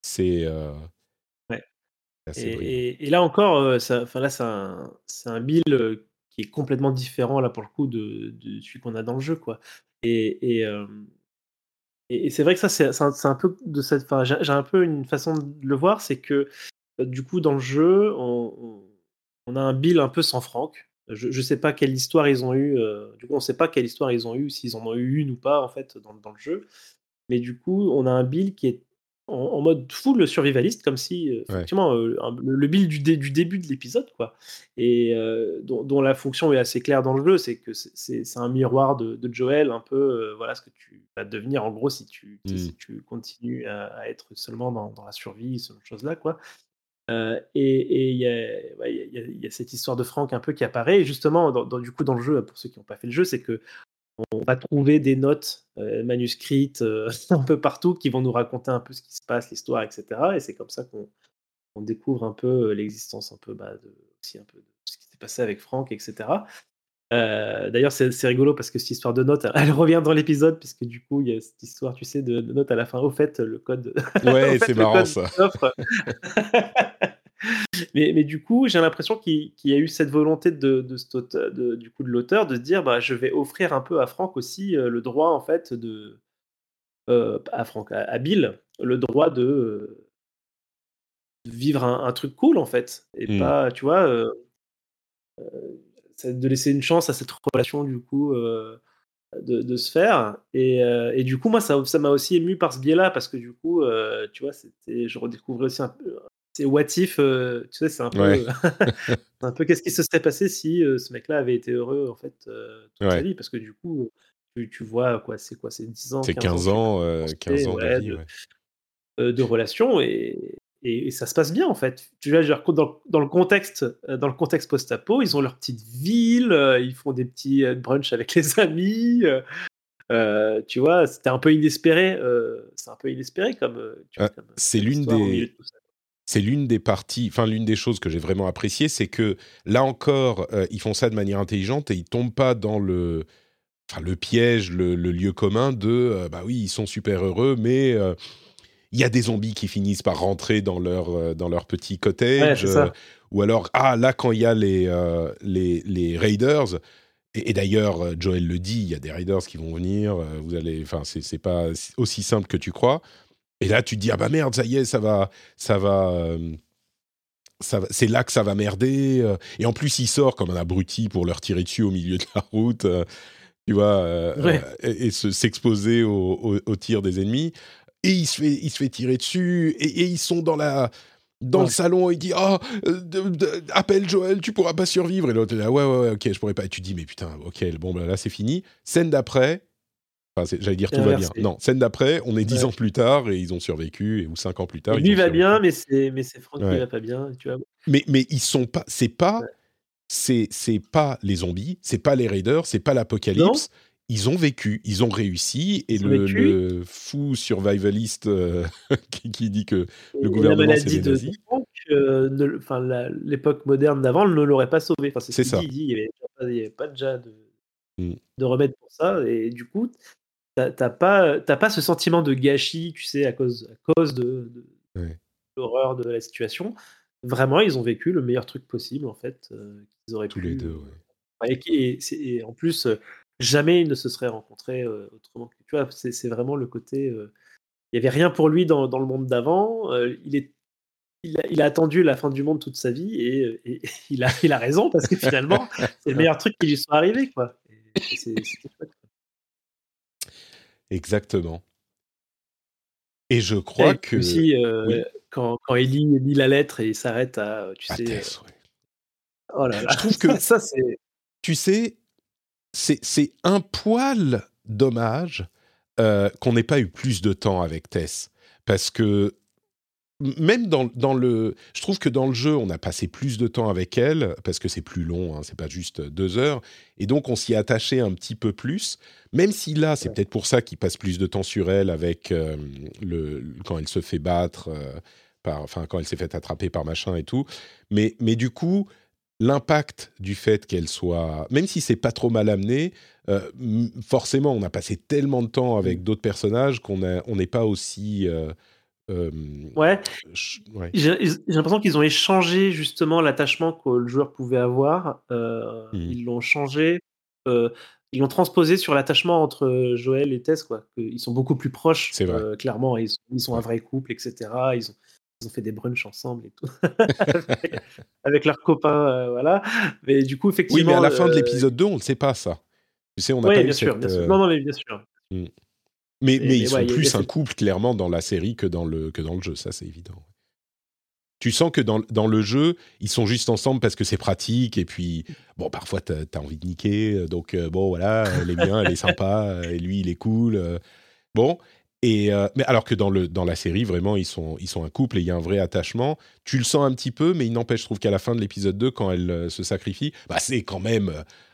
C'est euh, Ouais. Et, brillant. et- et là encore, ça, là, c'est un, un Bill euh, qui est complètement différent là pour le coup de, de celui qu'on a dans le jeu, quoi. Et, et, euh, et- c'est vrai que ça, c'est un, peu de cette. J'ai un peu une façon de le voir, c'est que euh, du coup dans le jeu, on, on- on a un Bill un peu sans Franck. Je ne sais pas quelle histoire ils ont eu. euh, du coup, on ne sait pas quelle histoire ils ont eu, s'ils en ont eu une ou pas en fait dans, dans le jeu. mais du coup, on a un Bill qui est en, mode full survivaliste, comme si, euh, effectivement, euh, le, Bill du, du, début de l'épisode, quoi, et euh, dont, la fonction est assez claire dans le jeu, c'est que c'est un miroir de, Joel, un peu, voilà ce que tu vas devenir en gros si tu, si mmh. tu continues à, être seulement dans, la survie, ce chose-là, quoi. et il y, y, a cette histoire de Franck un peu qui apparaît. Et justement, dans, du coup, dans le jeu, pour ceux qui n'ont pas fait le jeu, c'est que on va trouver des notes euh, manuscrites euh, [laughs] un peu partout qui vont nous raconter un peu ce qui se passe, l'histoire, etc. Et c'est comme ça qu'on découvre un peu euh, l'existence un peu, bah, de, aussi un peu de ce qui s'est passé avec Franck, etc. D'ailleurs, c'est rigolo parce que cette histoire de notes, [laughs] elle revient dans l'épisode, puisque du coup, il y a cette histoire, tu sais, de, notes à la fin. Au fait, le code. [laughs] Ouais, c'est marrant ça. Mais, du coup, j'ai l'impression qu'il y a eu cette volonté de, du coup de l'auteur de se dire, bah, je vais offrir un peu à Franck aussi euh, le droit en fait de euh, à Franck, à, Bill, le droit de, vivre un, truc cool en fait, et mmh. pas, tu vois, euh, de laisser une chance à cette relation du coup. De, se faire et, du coup moi ça ça m'a aussi ému par ce biais là parce que du coup tu vois c'était je redécouvrais aussi un peu c'est what if, euh, tu sais, c'est un peu, [laughs] un peu qu'est-ce qui se serait passé si euh, ce mec-là avait été heureux en fait euh, toute sa vie, parce que du coup, tu, vois quoi, c'est quoi, c'est 10 ans, c'est 15 ans, 15 ans de, vie, de, relation et, et, ça se passe bien en fait. Tu vois, dans, dans le contexte, dans le contexte post-apo, ils ont leur petite ville, ils font des petits brunchs avec [laughs] les amis. tu vois, c'était un peu inespéré. c'est un peu inespéré comme. Ah, c'est l'une des c'est l'une des parties, enfin l'une des choses que j'ai vraiment appréciées, c'est que là encore, euh, ils font ça de manière intelligente et ils tombent pas dans le, enfin, le piège, le, lieu commun de, euh, bah oui, ils sont super heureux, mais euh, il y a des zombies qui finissent par rentrer dans leur dans leur petit cottage, ou alors ah là quand il y a les les, les raiders. Et, d'ailleurs, Joel le dit, il y a des raiders qui vont venir. vous allez, enfin, c'est pas aussi simple que tu crois. Et là, tu te dis ah bah merde, ça y est, ça va, ça va. Euh, c'est là que ça va merder. Euh. et en plus, il sort comme un abruti pour leur tirer dessus au milieu de la route, euh, tu vois, et, s'exposer au, au, tir des ennemis. Et il se fait, il se fait tirer dessus. Et, ils sont dans la, dans le salon, il dit Ah, appelle Joël, tu pourras pas survivre. Et l'autre, là, ouais, ouais, ouais, ok, je pourrais pas. Et tu dis Mais putain, ok, bon, bah, là, c'est fini. Scène d'après, j'allais dire tout va bien. Non, scène d'après, on est dix ans plus tard et ils ont survécu, et, ou cinq ans plus tard. lui va bien, mais c'est mais c'est Franck qui va pas bien, tu vois. Mais mais ils sont pas, c'est pas, c'est c'est pas les zombies, c'est pas les raiders, c'est pas l'apocalypse. Ils ont vécu, ils ont réussi, et le, fou survivaliste euh, [laughs] qui, dit que le gouvernement c'est des nazis. Euh, enfin, l'époque moderne d'avant ne l'aurait pas sauvé. Enfin, c'est ça. Dit, il n'y avait, pas déjà de, mmh. de remède pour ça, et du coup, t'as pas, pas ce sentiment de gâchis, tu sais, à cause, à cause de, l'horreur de la situation. Vraiment, ils ont vécu le meilleur truc possible, en fait, euh, qu'ils auraient Tous pu. les deux, et, en plus, euh, jamais ils ne se seraient rencontrés euh, autrement. Tu vois, c'est vraiment le côté. il n'y avait rien pour lui dans, le monde d'avant. il est il a, attendu la fin du monde toute sa vie et, [laughs] il, a, il a raison parce que finalement, [laughs] c'est le meilleur truc qui lui soit arrivé. Quoi. C'est Exactement. Et je crois que. Aussi, euh, quand, quand lit, la lettre et s'arrête à. Tu sais. Euh, oh là là. Je trouve [laughs] que. ça, c'est. Tu sais, c'est un poil dommage euh, qu'on n'ait pas eu plus de temps avec Tess. Parce que même dans, dans, le, je trouve que dans le jeu, on a passé plus de temps avec elle parce que c'est plus long, hein, c'est pas juste deux heures, et donc on s'y est attaché un petit peu plus. Même si là, c'est peut-être pour ça qu'il passe plus de temps sur elle avec euh, le quand elle se fait battre, euh, par, enfin quand elle s'est fait attraper par machin et tout. Mais mais du coup, l'impact du fait qu'elle soit, même si c'est pas trop mal amené, euh, forcément, on a passé tellement de temps avec mmh. d'autres personnages qu'on n'est pas aussi ouais. J'ai l'impression qu'ils ont échangé justement l'attachement que le joueur pouvait avoir. Euh, mmh. Ils l'ont changé. Euh, ils l'ont transposé sur l'attachement entre Joël et Tess. Quoi. Ils sont beaucoup plus proches, euh, clairement. Ils sont, ils sont, un vrai couple, etc. Ils ont, ils ont fait des brunchs ensemble et tout. [laughs] [laughs] avec, leurs copains. voilà. Mais du coup, effectivement. Oui, mais à la fin de l'épisode 2, on ne sait pas ça. Tu sais, on n'a pas bien sûr, bien sûr. Non, non, mais bien sûr. Mmh. Mais, mais, ils sont plus un couple, clairement, dans la série que dans le, que dans le jeu, ça c'est évident. Tu sens que dans, dans, le jeu, ils sont juste ensemble parce que c'est pratique, et puis, bon, parfois, tu as, envie de niquer, donc, bon, voilà, elle est bien, elle est sympa, et lui, il est cool. bon, et, mais alors que dans, le, dans la série, vraiment, ils sont, ils sont un couple et il y a un vrai attachement. Tu le sens un petit peu, mais il n'empêche, je trouve qu'à la fin de l'épisode 2, quand elle se sacrifie, bah, c'est quand même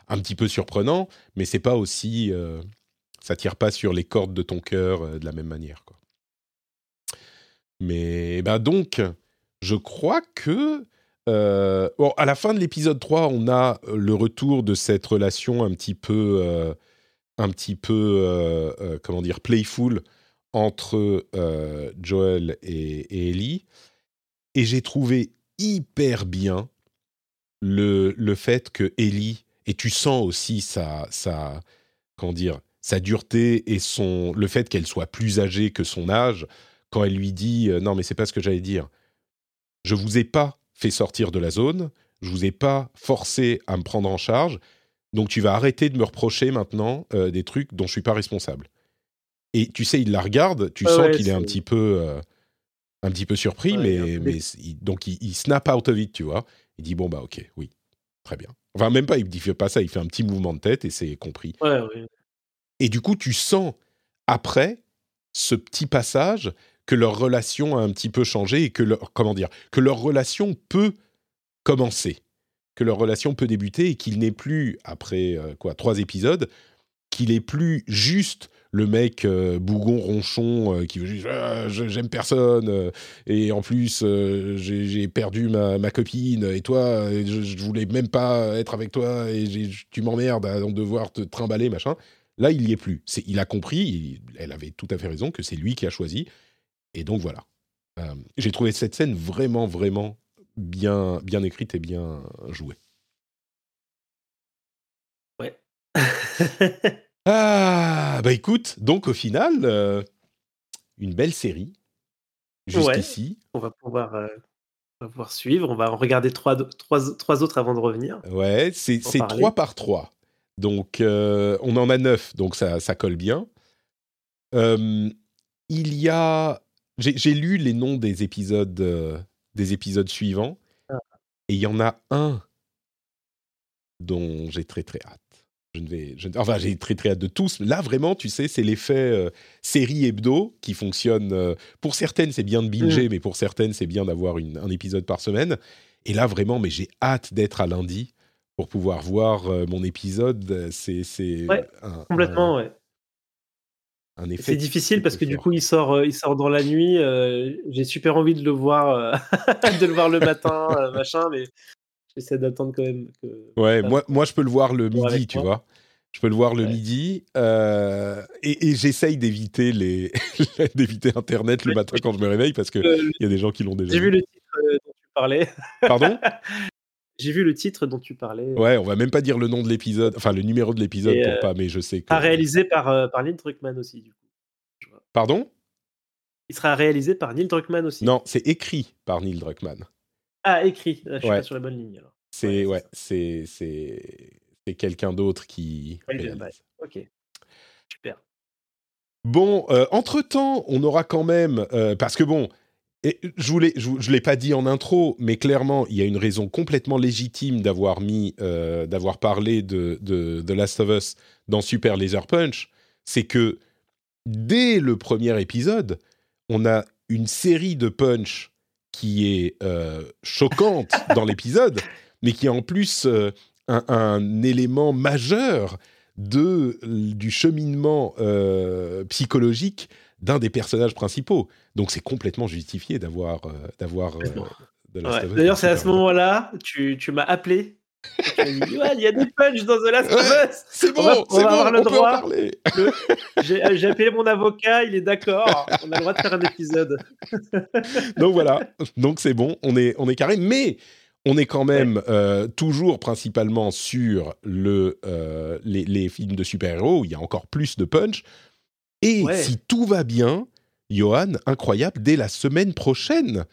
un petit peu surprenant, mais c'est pas aussi ça tire pas sur les cordes de ton cœur euh, de la même manière. Quoi. Mais ben donc, je crois que euh, à la fin de l'épisode 3, on a euh, le retour de cette relation un petit peu, un petit peu, comment dire, playful entre Joel et, Ellie. Et j'ai trouvé hyper bien le, le fait que Ellie, et tu sens aussi sa, sa comment dire, sa dureté et son le fait qu'elle soit plus âgée que son âge quand elle lui dit euh, non mais c'est pas ce que j'allais dire. Je vous ai pas fait sortir de la zone, je vous ai pas forcé à me prendre en charge, donc tu vas arrêter de me reprocher maintenant euh, des trucs dont je suis pas responsable. Et tu sais, il la regarde, tu sens qu'il est... un petit peu euh, un petit peu surpris, mais, mais donc il, snap out of it, tu vois. Il dit bon bah ok, oui, très bien. Enfin même pas, il ne fait pas ça, il fait un petit mouvement de tête et c'est compris. Ouais. Et du coup, tu sens après ce petit passage que leur relation a un petit peu changé et que leur, comment dire, que leur relation peut commencer, que leur relation peut débuter et qu'il n'est plus après euh, quoi trois épisodes, qu'il est plus juste le mec euh, bougon ronchon euh, qui veut juste ah, j'aime personne et en plus j'ai perdu ma, ma, copine et toi je, je, voulais même pas être avec toi et tu m'emmerdes à devoir te trimballer machin Là, il n'y est plus. il a compris, elle avait tout à fait raison, que c'est lui qui a choisi. Et donc voilà. Euh, j'ai trouvé cette scène vraiment, vraiment bien, bien écrite et bien jouée. Ouais. [laughs] ah, bah écoute, donc au final, euh, une belle série. Juste ici. On va pouvoir. Euh, on va pouvoir suivre, on va en regarder trois, trois, trois autres avant de revenir. Ouais, c'est trois par trois. Donc, euh, on en a neuf, donc ça, ça colle bien. Euh, il y a. J'ai lu les noms des épisodes, euh, des épisodes suivants, ah. et il y en a un dont j'ai très très hâte. Je ne vais, enfin, j'ai très très hâte de tous. Là, vraiment, tu sais, c'est l'effet série hebdo qui fonctionne. pour certaines, c'est bien de binger, mmh. mais pour certaines, c'est bien d'avoir un épisode par semaine. Et là, vraiment, mais j'ai hâte d'être à lundi pour pouvoir voir euh, mon épisode. Euh, c'est complètement, ouais. Un effet. C'est difficile parce que du coup, il sort, euh, il sort dans la nuit. J'ai super envie de le voir, [laughs] de le voir le matin, [laughs] machin, mais j'essaie d'attendre quand même. Que ouais, moi, moi, je peux le voir le midi, tu vois. Je peux le voir le midi et, j'essaye d'éviter les [laughs] d'éviter Internet le matin quand je me réveille parce que il y a des gens qui l'ont déjà. J'ai vu le titre dont tu parlais. Pardon? J'ai vu le titre dont tu parlais. Ouais, on va même pas dire le nom de l'épisode, enfin le numéro de l'épisode pour euh, pas, mais je sais que. Pas réalisé par, euh, par Neil Druckmann aussi, du coup. Pardon? Il sera réalisé par Neil Druckmann aussi. Non, c'est écrit par Neil Druckmann. Ah, écrit. je suis pas sur la bonne ligne alors. C'est ouais, c'est c'est quelqu'un d'autre qui. Bah, ok. Super. Bon, euh, entre temps, on aura quand même parce que bon, et je ne je, l'ai pas dit en intro, mais clairement, il y a une raison complètement légitime d'avoir mis, euh, d'avoir parlé de, de The Last of Us dans Super Laser Punch. C'est que dès le premier épisode, on a une série de punch qui est euh, choquante [laughs] dans l'épisode, mais qui est en plus euh, un, élément majeur de, du cheminement psychologique d'un des personnages principaux. Donc c'est complètement justifié d'avoir euh, d'avoir euh, D'ailleurs, c'est à ce moment-là, tu, tu m'as appelé. Il y a des punchs dans The Last of Us. C'est bon, on va, avoir le droit. J'ai appelé mon avocat, il est d'accord. On a le droit de faire un épisode. [laughs] Donc voilà, donc c'est bon, on est, on est carré. Mais on est quand même euh, toujours principalement sur le, les, les, films de super-héros où il y a encore plus de punch. Et si tout va bien, Johan, incroyable, dès la semaine prochaine,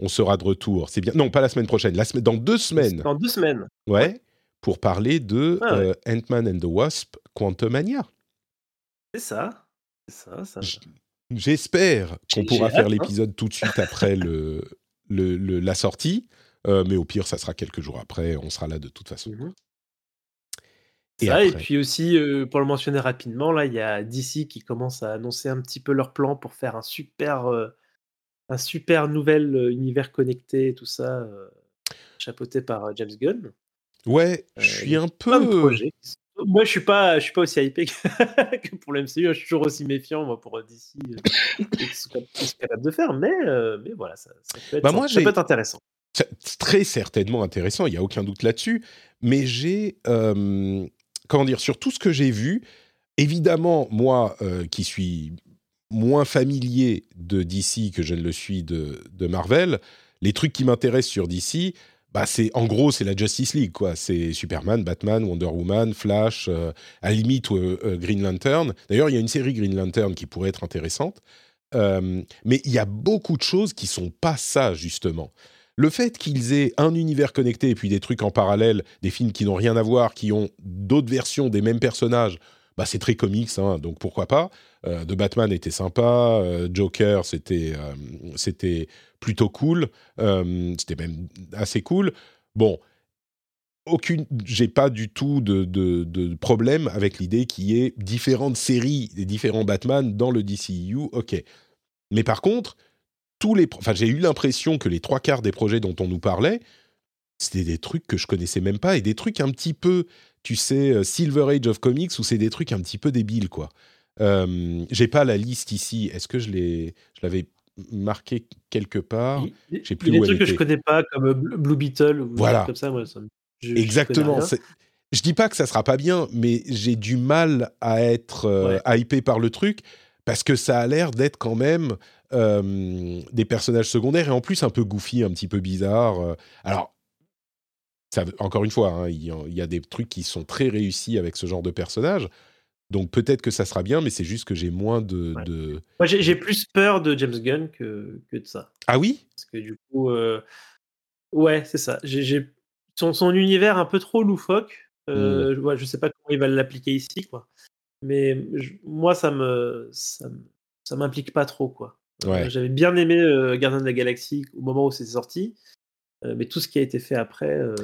on sera de retour. C'est bien. Non, pas la semaine prochaine, la semaine, dans deux semaines. Dans deux semaines. Ouais, pour parler de ah euh, Ant-Man and the Wasp Quantumania. C'est ça. Ça, ça. J'espère qu'on pourra faire hein. l'épisode tout de suite après le, le, la sortie, euh, mais au pire, ça sera quelques jours après. On sera là de toute façon. Mmh et, ça, et puis aussi, euh, pour le mentionner rapidement, là, il y a DC qui commence à annoncer un petit peu leur plan pour faire un super, euh, un super nouvel univers connecté, tout ça, chapeauté par James Gunn. Ouais, je suis un peu. [laughs] Moi, je suis pas, je suis pas aussi hypé que, [laughs] pour l'MCU. Je suis toujours aussi méfiant, moi, pour DC, euh, ce qu'ils sont capables de faire. Mais, euh, mais voilà, ça, peut être, bah moi, ça peut être intéressant. Très certainement intéressant, il n'y a aucun doute là-dessus. Mais j'ai, euh, comment dire, sur tout ce que j'ai vu, évidemment, moi qui suis moins familier de DC que je ne le suis de, Marvel, les trucs qui m'intéressent sur DC, bah c'est en gros c'est la Justice League quoi. C'est Superman, Batman, Wonder Woman, Flash, euh, à limite euh, euh, Green Lantern. D'ailleurs il y a une série Green Lantern qui pourrait être intéressante, mais il y a beaucoup de choses qui sont pas ça justement. Le fait qu'ils aient un univers connecté et puis des trucs en parallèle, des films qui n'ont rien à voir, qui ont d'autres versions des mêmes personnages, bah c'est très comics, hein, donc pourquoi pas. Euh, de Batman était sympa, euh, Joker c'était euh, c'était plutôt cool, c'était même assez cool. Bon, aucune, j'ai pas du tout de, de, problème avec l'idée qu'il y ait différentes séries des différents Batman dans le DCU. E ok, mais par contre, tous les, enfin j'ai eu l'impression que les trois quarts des projets dont on nous parlait, c'était des trucs que je connaissais même pas et des trucs un petit peu, tu sais, Silver Age of Comics où c'est des trucs un petit peu débiles quoi. Euh, j'ai pas la liste ici. Est-ce que je l'ai, je l'avais marqué quelque part? Je sais plus des trucs que je connais pas, comme Blue Beetle ou voilà. comme ça. Exactement. Je, dis pas que ça sera pas bien, mais j'ai du mal à être euh, hypé par le truc parce que ça a l'air d'être quand même euh, des personnages secondaires et en plus un peu goofy, un petit peu bizarre. Alors, ça, encore une fois, hein, il y, a des trucs qui sont très réussis avec ce genre de personnages. Donc peut-être que ça sera bien, mais c'est juste que j'ai moins de. Moi, j'ai plus peur de James Gunn que, que, de ça. Ah oui? Parce que du coup, euh, ouais, c'est ça. J'ai son, son, univers un peu trop loufoque. Euh, mmh. je sais pas comment il va l'appliquer ici, quoi. Mais moi, ça me ça, m'implique pas trop, quoi. Euh, j'avais bien aimé Gardien de la Galaxie au moment où c'était sorti. Euh, mais tout ce qui a été fait après, euh,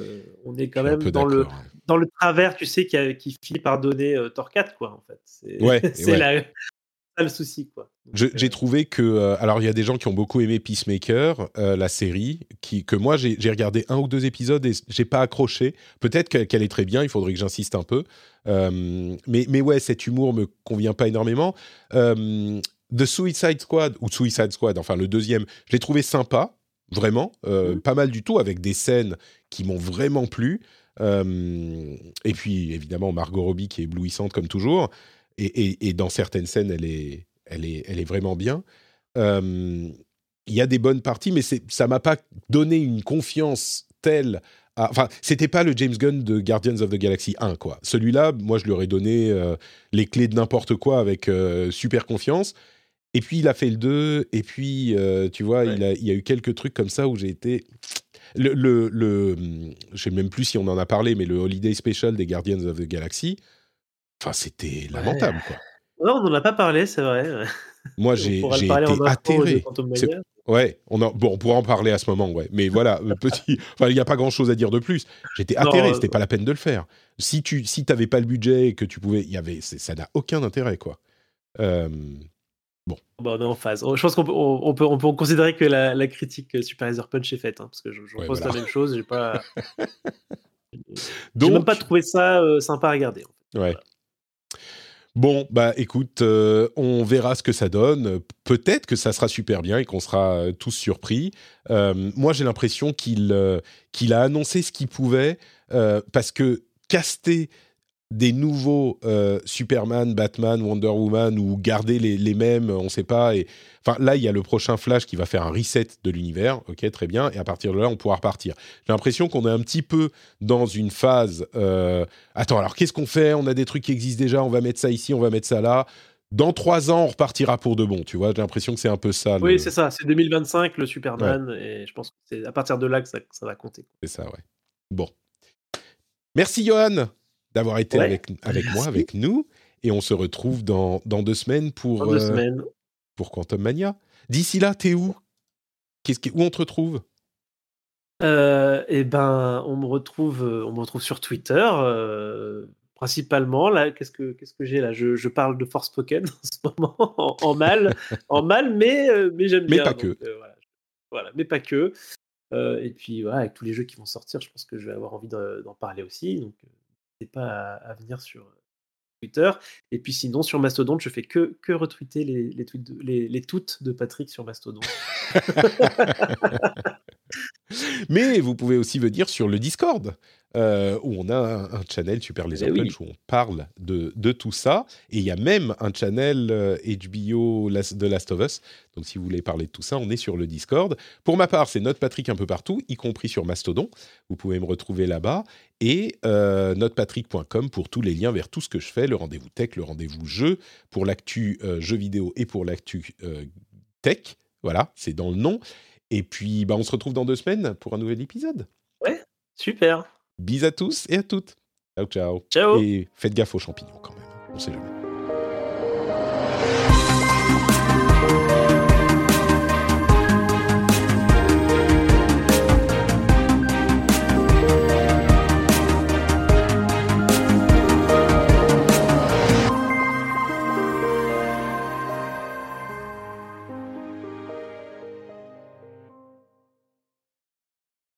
on est quand même dans le, dans le travers, tu sais, qui, qui finit par donner euh, Torquat, quoi, en fait. C'est ouais, [laughs] le souci, quoi. J'ai trouvé que, alors il y a des gens qui ont beaucoup aimé Peacemaker, la série, qui, que moi j'ai regardé un ou deux épisodes et j'ai pas accroché. Peut-être qu'elle est très bien, il faudrait que j'insiste un peu. mais, mais ouais, cet humour me convient pas énormément. The Suicide Squad, ou Suicide Squad, enfin le deuxième, je l'ai trouvé sympa vraiment, euh, mmh. pas mal du tout, avec des scènes qui m'ont vraiment plu. Euh, et puis évidemment Margot Robbie qui est éblouissante comme toujours. Et, dans certaines scènes, elle est, elle est, elle est vraiment bien. Euh, il y a des bonnes parties, mais ça m'a pas donné une confiance telle. Enfin, c'était pas le James Gunn de Guardians of the Galaxy 1, quoi. Celui-là, moi, je lui aurais donné les clés de n'importe quoi avec super confiance. Et puis il a fait le 2, et puis euh, tu vois, il, a, il y a eu quelques trucs comme ça où j'ai été. Le, le, le, je sais même plus si on en a parlé, mais le Holiday Special des Guardians of the Galaxy, enfin c'était lamentable quoi. Non, on n'en a pas parlé, c'est vrai. [laughs] Moi j'ai été atterré. Ouais, on a, bon, on pourra en parler à ce moment, ouais. Mais voilà, euh, petit, [laughs] enfin, il n'y a pas grand chose à dire de plus. J'étais atterré, c'était pas la peine de le faire. Si tu, si t'avais pas le budget et que tu pouvais, il y avait, ça n'a aucun intérêt, quoi. Euh, Bon. Bon, on est en phase. Je pense qu'on peut, on peut, on peut considérer que la, la critique Supervisor Punch est faite, hein, parce que je, je pense la même chose. J'ai pas, [laughs] Donc... même pas trouvé ça euh, sympa à regarder. Ouais. Bon, bah écoute, euh, on verra ce que ça donne. Peut-être que ça sera super bien et qu'on sera euh, tous surpris. moi, j'ai l'impression qu'il qu'il a annoncé ce qu'il pouvait parce que caster des nouveaux euh, Superman, Batman, Wonder Woman ou garder les, mêmes, on ne sait pas. Et enfin là, il y a le prochain Flash qui va faire un reset de l'univers, ok, très bien. Et à partir de là, on pourra repartir. J'ai l'impression qu'on est un petit peu dans une phase. Euh, attends, alors qu'est-ce qu'on fait? On a des trucs qui existent déjà. On va mettre ça ici, on va mettre ça là. Dans trois ans, on repartira pour de bon. Tu vois, j'ai l'impression que c'est un peu ça. Oui, c'est ça. C'est 2025 le Superman, et je pense que c'est à partir de là que ça, ça va compter. C'est ça, ouais. Bon. Merci Johan d'avoir été avec, avec moi, avec nous. Et on se retrouve dans, dans deux semaines pour, deux euh, semaines. pour Quantum Mania. D'ici là, t'es où? Qu'est-ce qui- Où on te retrouve? Euh, et ben, on me retrouve, euh, on me retrouve sur Twitter, euh, principalement. Là, qu'est-ce que qu'est-ce que j'ai là? Je, je parle de Forspoken [laughs] en ce moment, en, en mal, en mal, mais mais j'aime Mais bien. pas donc, voilà. Voilà, mais pas que. Et puis voilà, avec tous les jeux qui vont sortir, je pense que je vais avoir envie de- d'en parler aussi. Donc, pas à, venir sur euh, Twitter. Et puis sinon, sur Mastodon, je fais que, retweeter les, tweets les, les tweets de Patrick sur Mastodon. [laughs] [laughs] Mais vous pouvez aussi venir sur le Discord, euh, où on a un, un channel Super Les Eh oui. Punch où on parle de, de tout ça. Et il y a même un channel euh, HBO de Last of Us. Donc si vous voulez parler de tout ça, on est sur le Discord. Pour ma part, c'est Note Patrick un peu partout, y compris sur Mastodon. Vous pouvez me retrouver là-bas. Et euh, notepatrick.com pour tous les liens vers tout ce que je fais, le rendez-vous tech, le rendez-vous jeu, pour l'actu euh, jeu vidéo et pour l'actu euh, tech. Voilà, c'est dans le nom. Et puis, bah, on se retrouve dans deux semaines pour un nouvel épisode. Super. Bis à tous et à toutes. Ciao, ciao. Ciao. Et faites gaffe aux champignons quand même. On sait jamais.